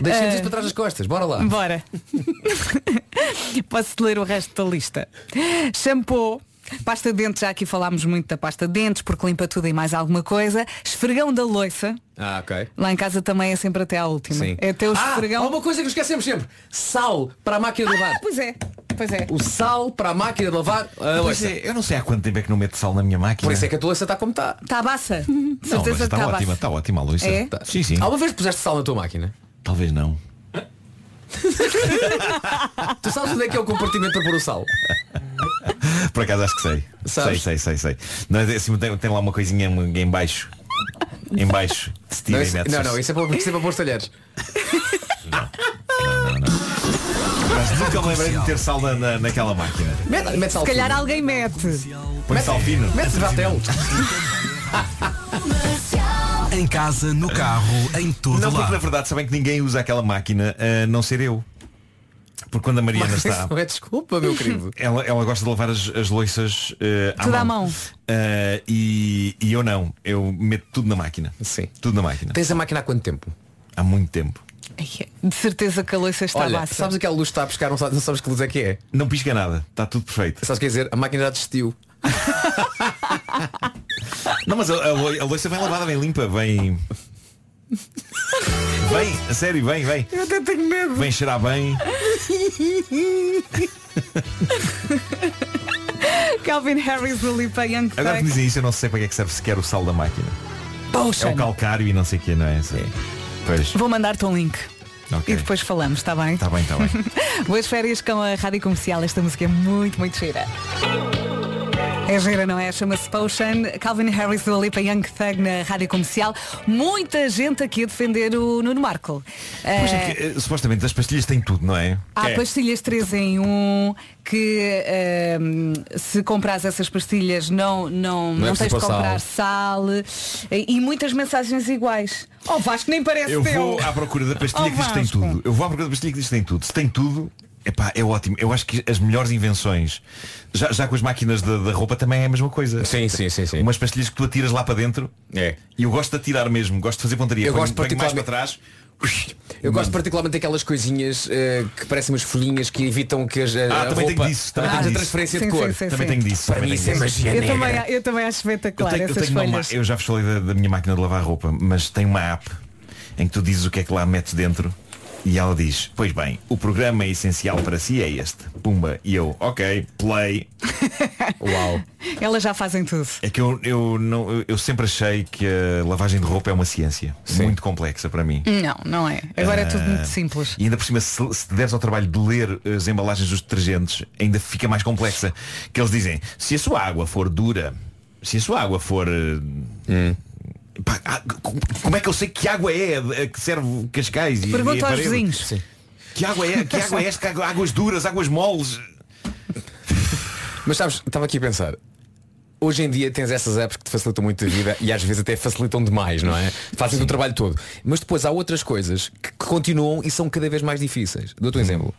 Speaker 1: Deixemos
Speaker 2: Ah,
Speaker 1: isso para trás das costas. Bora lá.
Speaker 2: Bora. Posso ler o resto da lista. Shampoo. Pasta de dentes, já aqui falámos muito da pasta de dentes, porque limpa tudo e mais alguma coisa. Esfregão da loiça.
Speaker 1: Ah, ok.
Speaker 2: Lá em casa também é sempre até à última.
Speaker 1: Sim.
Speaker 2: É até o
Speaker 1: ah,
Speaker 2: esfregão.
Speaker 1: há uma coisa que esquecemos sempre. Sal para a máquina de lavar.
Speaker 2: Ah, pois é. Pois é.
Speaker 1: O sal para a máquina de lavar. a
Speaker 9: Pois
Speaker 1: louça.
Speaker 9: é, eu não sei há quanto tempo é que não meto sal na minha máquina.
Speaker 1: Por isso é que a tua louça está como está.
Speaker 2: Está a baça.
Speaker 9: Não, mas
Speaker 2: Certeza que
Speaker 9: está
Speaker 2: está a
Speaker 9: ótima,
Speaker 2: baça.
Speaker 9: está ótima a Luísa.
Speaker 2: É?
Speaker 9: Tá- Sim, sim.
Speaker 1: Alguma vez puseste sal na tua máquina?
Speaker 9: Talvez não.
Speaker 1: Tu sabes onde é que é o compartimento para pôr o sal?
Speaker 9: Por acaso acho que sei.
Speaker 1: Sabes?
Speaker 9: Sei, sei, sei, sei. Não, é assim, tem, tem lá uma coisinha em baixo. Em baixo. Se
Speaker 1: Não,
Speaker 9: tira e
Speaker 1: isso-
Speaker 9: metes.
Speaker 1: não, não, isso é para, isso é para pôr os talheres.
Speaker 9: Mas nunca me lembrei de meter sal na, na- naquela máquina.
Speaker 1: Mete, mete sal
Speaker 2: Se calhar
Speaker 1: fino.
Speaker 2: alguém mete.
Speaker 9: Põe sal fino.
Speaker 1: Mete vatel.
Speaker 4: Em casa, no carro, em todo
Speaker 9: Não, porque
Speaker 4: lado.
Speaker 9: na verdade sabem que ninguém usa aquela máquina a não ser eu. Porque quando a Mariana está.
Speaker 1: isso não é desculpa, meu querido.
Speaker 9: Ela, ela gosta de lavar as, as louças eh, à
Speaker 2: Tudo
Speaker 9: mão.
Speaker 2: à mão.
Speaker 9: Eh, e, e eu não. Eu meto tudo na máquina.
Speaker 1: Sim.
Speaker 9: Tudo na máquina.
Speaker 1: Tens a máquina há quanto tempo?
Speaker 9: Há muito tempo.
Speaker 2: De certeza que a louça está
Speaker 1: Olha,
Speaker 2: baça.
Speaker 1: sabes aquela luz que está a pescar, não sabes, não sabes que luz é que é?
Speaker 9: Não pisca nada. Está tudo perfeito.
Speaker 1: Sabes o que quer dizer? A máquina já desistiu.
Speaker 9: Não, mas a, a, a louça vem lavada, vem limpa, vem. Vem, a sério, vem, vem.
Speaker 2: Eu até tenho medo.
Speaker 9: Vem cheirar bem.
Speaker 2: Calvin Harris do Lipa Young
Speaker 9: Agora que
Speaker 2: Thug.
Speaker 9: dizem isso, eu não sei para que é que serve sequer o sal da máquina.
Speaker 2: Poxa.
Speaker 9: É o calcário e não sei o que, não é? Sim. Pois.
Speaker 2: Vou mandar-te um link.
Speaker 9: Ok.
Speaker 2: E depois falamos, está bem?
Speaker 9: Está bem, está bem.
Speaker 2: Boas férias com a Rádio Comercial. Esta música é muito, muito gira. É gira, não é? Chama-se Potion. Calvin Harris do Lipa Young Thug na Rádio Comercial. Muita gente aqui a defender o Nuno Marco.
Speaker 9: Pois é que, eh, supostamente as pastilhas têm tudo, não é?
Speaker 2: Há
Speaker 9: é-
Speaker 2: pastilhas 3 em 1 que ehm, se compras essas pastilhas não, não,
Speaker 1: Não é
Speaker 2: não tens de
Speaker 1: preciso pôr
Speaker 2: comprar sal, e, e muitas mensagens iguais. Oh Vasco, nem parece
Speaker 9: Eu
Speaker 2: teu.
Speaker 9: vou à procura da pastilha
Speaker 2: Oh,
Speaker 9: que diz que tem
Speaker 2: Vasco.
Speaker 9: tudo. Eu vou à procura da pastilha que diz que tem tudo. Se tem tudo, epá, é ótimo. Eu acho que as melhores invenções, já, já com as máquinas da, roupa também é a mesma coisa.
Speaker 1: Sim, sim, sim, sim.
Speaker 9: Umas pastilhas que tu atiras lá para dentro.
Speaker 1: É.
Speaker 9: E eu gosto de atirar mesmo, gosto de fazer pontaria.
Speaker 1: Eu
Speaker 9: Ponho-
Speaker 1: gosto
Speaker 9: ponho mais para
Speaker 1: particularmente-
Speaker 9: trás.
Speaker 1: Eu gosto particularmente daquelas coisinhas eh, que parecem umas folhinhas que evitam que as, a,
Speaker 9: Ah,
Speaker 1: a
Speaker 9: também
Speaker 1: roupa
Speaker 9: tenho disso, também tenho
Speaker 1: haja
Speaker 9: disso.
Speaker 1: transferência
Speaker 2: Sim,
Speaker 1: de cor.
Speaker 2: sim, sim,
Speaker 9: Também
Speaker 2: sim.
Speaker 9: tenho disso.
Speaker 1: Para
Speaker 9: também
Speaker 1: mim
Speaker 9: tenho
Speaker 1: isso é
Speaker 9: disso.
Speaker 1: magia
Speaker 2: Eu
Speaker 1: negra.
Speaker 2: também, eu também acho
Speaker 9: Eu,
Speaker 2: espetacular
Speaker 9: tenho, eu,
Speaker 2: essas
Speaker 9: tenho uma, ma-
Speaker 2: folhas.
Speaker 9: eu já vos falei da, da minha máquina de lavar roupa, mas tem uma app em que tu dizes o que é que lá metes dentro e ela diz, pois bem, o programa essencial para si é este. Pumba. E eu, ok, play.
Speaker 1: Uau.
Speaker 2: Elas já fazem tudo.
Speaker 9: É que eu, eu, não, eu- sempre achei que a lavagem de roupa é uma ciência muito complexa para mim.
Speaker 2: Não, não é. Agora é tudo
Speaker 9: Ah,
Speaker 2: muito simples.
Speaker 9: E ainda por cima, se, se deres ao trabalho de ler as embalagens dos detergentes, ainda fica mais complexa. Que eles dizem, se a sua água for dura, se a sua água for. eh, pá, ah, co- como é que eu sei que água é a que serve Cascais e, e
Speaker 2: Pergunta
Speaker 9: a
Speaker 2: aos vizinhos.
Speaker 9: Que água é? Que água é esta? Águas duras, águas moles.
Speaker 1: Mas sabes, estava aqui a pensar. Hoje em dia tens essas apps que te facilitam muito a vida e às vezes até facilitam demais, não é? Fazem o trabalho todo. Mas depois há outras coisas que, que continuam e são cada vez mais difíceis. Dou-te um exemplo.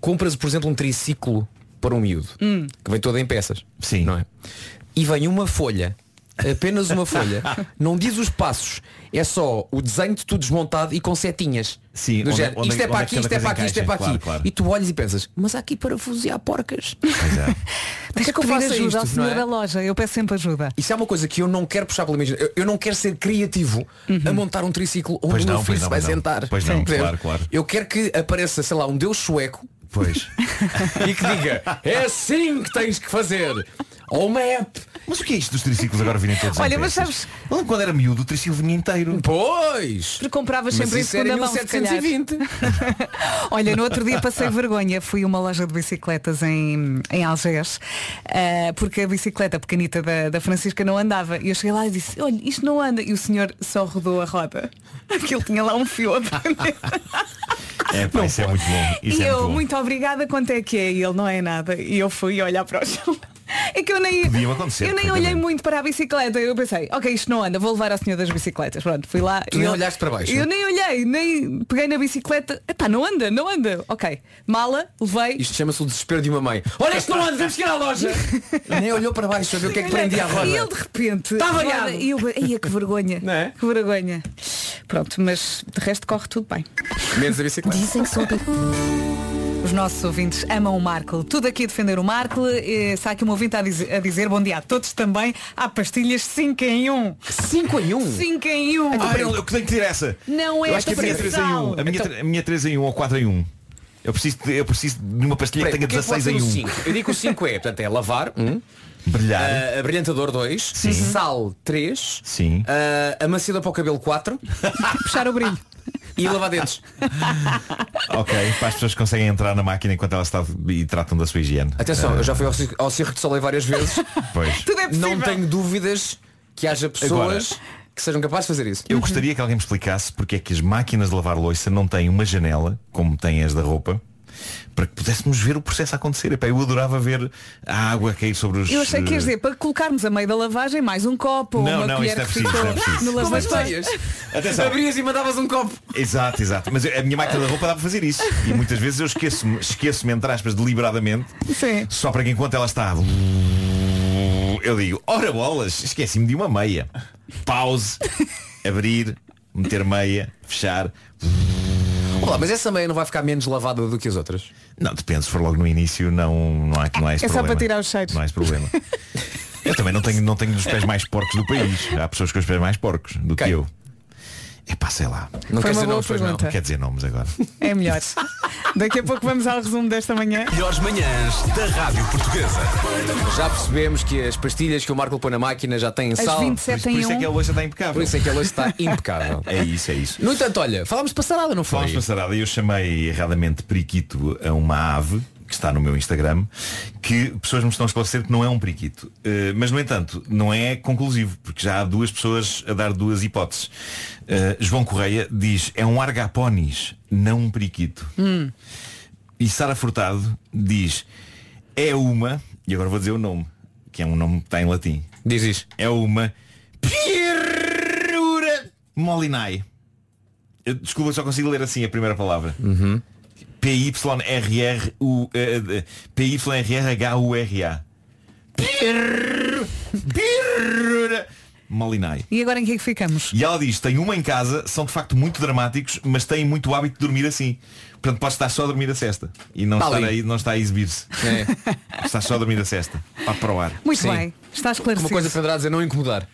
Speaker 1: Compras, por exemplo, um triciclo para um miúdo,
Speaker 2: Hum.
Speaker 1: que vem todo em peças.
Speaker 9: Sim.
Speaker 1: Não é? E vem uma folha, apenas uma folha, não diz os passos, é só o desenho de tudo desmontado e com setinhas.
Speaker 9: Sim,
Speaker 1: Do
Speaker 9: onde-
Speaker 1: género,
Speaker 9: onde-
Speaker 1: isto é para
Speaker 9: é
Speaker 1: aqui,
Speaker 9: que
Speaker 1: isto é para aqui, isto é para aqui.
Speaker 9: claro.
Speaker 1: E tu olhas e pensas, mas há aqui parafusos e há porcas.
Speaker 9: É.
Speaker 2: Tens
Speaker 1: que
Speaker 2: que
Speaker 1: eu
Speaker 2: pedir
Speaker 1: faça
Speaker 2: ajuda ao
Speaker 1: isto,
Speaker 2: senhor
Speaker 1: não é?
Speaker 2: da loja. Eu peço sempre ajuda.
Speaker 1: Isso é uma coisa que eu não quero puxar pela imaginação. Eu, eu não quero ser criativo a montar um triciclo onde
Speaker 9: Pois
Speaker 1: o meu filho se vai
Speaker 9: não.
Speaker 1: sentar.
Speaker 9: Pois não, claro, claro.
Speaker 1: Eu quero que apareça, sei lá, um deus sueco
Speaker 9: Pois.
Speaker 1: e que diga, é assim que tens que fazer. Ou uma app.
Speaker 9: Mas o que é isto dos triciclos agora virem todos
Speaker 2: Olha,
Speaker 9: em
Speaker 2: mas
Speaker 9: peças?
Speaker 2: sabes-
Speaker 9: quando era miúdo, o triciclo vinha inteiro.
Speaker 1: Pois!
Speaker 2: Porque compravas sempre em segunda mão, se calhar.
Speaker 1: 1720.
Speaker 2: Olha, no outro dia passei vergonha. Fui a uma loja de bicicletas em, em Algés, eh, porque a bicicleta pequenita da, da Francisca não andava. E eu cheguei lá e disse, olha, isto não anda. E o senhor só rodou a roda. Aquilo tinha lá um fio a prender.
Speaker 9: É, pá, isso é muito bom. Isso
Speaker 2: e
Speaker 9: é
Speaker 2: eu,
Speaker 9: muito bom.
Speaker 2: muito obrigada, quanto é que é? E ele não é nada. E eu fui olhar para o chão. É que eu nem, eu nem olhei muito para a bicicleta. Eu pensei, ok, isto não anda, vou levar ao senhor das bicicletas. Pronto, fui lá.
Speaker 1: Tu
Speaker 2: e
Speaker 1: nem
Speaker 2: ele-
Speaker 1: olhaste para baixo?
Speaker 2: Eu nem olhei, nem peguei na bicicleta. Epá, não anda, não anda. Ok. Mala, levei.
Speaker 1: Isto chama-se o desespero de uma mãe. Olha, isto não anda, que ir à loja. Nem olhou para baixo a ver o que é que prendia a roda.
Speaker 2: E ele de repente.
Speaker 1: Está variado.
Speaker 2: E eu, ia que vergonha.
Speaker 1: Não é?
Speaker 2: Que vergonha. Pronto, mas de resto corre tudo bem.
Speaker 1: Menos a bicicleta.
Speaker 11: Dizem que sou
Speaker 2: Os nossos ouvintes amam o Marco. Tudo aqui a defender o Marco. Está aqui um ouvinte a dizer, a dizer bom dia a todos também. Há pastilhas 5 em 1.
Speaker 1: 5 em 1?
Speaker 2: 5 em 1.
Speaker 9: Ah, eu, eu que tenho que ter essa.
Speaker 2: Não é
Speaker 9: Eu que a minha 3 em 1. A minha,
Speaker 1: Então-
Speaker 9: a minha 3 em 1 ou 4 em 1. Eu preciso de, eu preciso de uma pastilha
Speaker 1: Peraí,
Speaker 9: que tenha
Speaker 1: que é que
Speaker 9: 16
Speaker 1: pode
Speaker 9: em
Speaker 1: ser o
Speaker 9: 1.
Speaker 1: 5? Eu digo que o 5 é, portanto, é lavar, 1.
Speaker 9: Brilhar.
Speaker 1: Uh, abrilhantador 2, sal 3,
Speaker 9: Sim.
Speaker 1: uh, amaciador para o cabelo 4
Speaker 2: Puxar o brilho.
Speaker 1: E lavar dentes.
Speaker 9: Ok, para as pessoas que conseguem entrar na máquina enquanto ela está e tratam da sua higiene.
Speaker 1: Atenção,
Speaker 9: Ah,
Speaker 1: eu já fui ao, Cir- ao Circo de Soleil várias vezes.
Speaker 9: Pois.
Speaker 2: Tudo é possível.
Speaker 1: Não tenho dúvidas que haja pessoas que sejam capazes de fazer isso.
Speaker 9: Eu gostaria que alguém me explicasse porque é que as máquinas de lavar louça não têm uma janela, como têm as da roupa, para que pudéssemos ver o processo acontecer. Epá, eu adorava ver a água cair sobre os.
Speaker 2: Eu achei que ias dizer, para colocarmos a meio da lavagem mais um copo ou
Speaker 9: Não,
Speaker 2: uma
Speaker 9: não,
Speaker 2: colher
Speaker 9: isto é
Speaker 2: que
Speaker 9: preciso,
Speaker 2: ficou
Speaker 9: é preciso.
Speaker 2: no
Speaker 1: Como as
Speaker 2: lavatório.
Speaker 1: meias.
Speaker 9: Atenção.
Speaker 1: Abrias e mandavas um copo.
Speaker 9: Exato, exato. Mas a minha máquina de roupa dá para fazer isso. E muitas vezes eu esqueço-me, esqueço-me entre aspas, deliberadamente,
Speaker 2: Sim.
Speaker 9: só para que enquanto ela está. Eu digo, ora bolas, esqueci-me de uma meia. Pause, abrir, meter meia, fechar.
Speaker 1: Olá, mas essa meia não vai ficar menos lavada do que as outras?
Speaker 9: Não, depende, se for logo no início, não, não, há, não há esse
Speaker 2: É só
Speaker 9: problema.
Speaker 2: para tirar os cheiros.
Speaker 9: Não há esse problema. Eu também não tenho, não tenho dos pés mais porcos do país. Há pessoas com os pés mais porcos do que
Speaker 1: Quem?
Speaker 9: eu. É pá, sei lá.
Speaker 1: Não
Speaker 2: Foi
Speaker 1: quer
Speaker 2: uma
Speaker 1: dizer
Speaker 2: boa
Speaker 1: nomes, pois não.
Speaker 2: pergunta.
Speaker 9: Não quer dizer nomes agora.
Speaker 2: É melhor. Daqui a pouco vamos ao resumo desta manhã.
Speaker 4: Melhores manhãs da Rádio Portuguesa.
Speaker 1: Já percebemos que as pastilhas que o Marco põe na máquina já têm
Speaker 2: As
Speaker 1: sal.
Speaker 2: 27
Speaker 9: Por
Speaker 2: em
Speaker 9: isso é que a
Speaker 2: 1.
Speaker 9: louça está impecável.
Speaker 1: Por isso é que a louça está impecável.
Speaker 9: É isso, é isso.
Speaker 1: No entanto, olha, falámos de passarada, não foi?
Speaker 9: Falámos passarada e eu chamei erradamente periquito a uma ave que está no meu Instagram, que pessoas me estão a esclarecer que não é um periquito. Eh, mas, no entanto, não é conclusivo, porque já há duas pessoas a dar duas hipóteses. Eh, João Correia diz, é um argaponis, não um periquito. E Sara Furtado diz, é uma, e agora vou dizer o nome, que é um nome que está em latim.
Speaker 1: Diz isso.
Speaker 9: É uma Pirura Molinai. Eu, desculpa, só consigo ler assim a primeira palavra. P-Y-R-R-U eh, eh, P-Y-R-R-H-U-R-A Molinai.
Speaker 2: E agora em que é que ficamos?
Speaker 9: E ela diz, tem uma em casa, são de facto muito dramáticos, mas têm muito hábito de dormir assim. Portanto, pode estar só a dormir a cesta. E não,
Speaker 1: Tá
Speaker 9: estar
Speaker 1: ali.
Speaker 9: aí, não está a exibir-se.
Speaker 1: É.
Speaker 9: Está só a dormir a cesta. Para provar.
Speaker 2: Muito
Speaker 1: Sim.
Speaker 2: bem. Está esclarecido.
Speaker 1: Uma coisa poderá dizer não incomodar.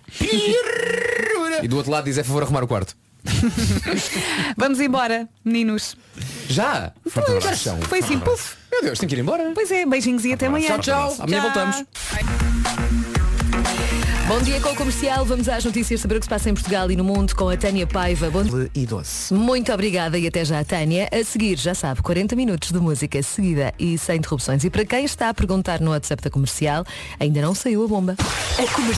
Speaker 1: E do outro lado diz é favor arrumar o quarto.
Speaker 2: Vamos embora, meninos.
Speaker 1: Já?
Speaker 9: Forte
Speaker 1: Foi,
Speaker 9: abraço.
Speaker 1: são.
Speaker 2: Foi assim, puf.
Speaker 1: Meu Deus, tem que ir embora.
Speaker 2: Pois é, beijinhos e até amanhã.
Speaker 1: Tchau, tchau. Amanhã voltamos.
Speaker 11: Bom dia com o comercial. Vamos às notícias saber o que se passa em Portugal e no mundo com a Tânia Paiva. Bom dia.
Speaker 3: E doce.
Speaker 11: Muito obrigada e até já, Tânia. A seguir, já sabe, 40 minutos de música seguida e sem interrupções. E para quem está a perguntar no WhatsApp da comercial, ainda não saiu a bomba. A comer-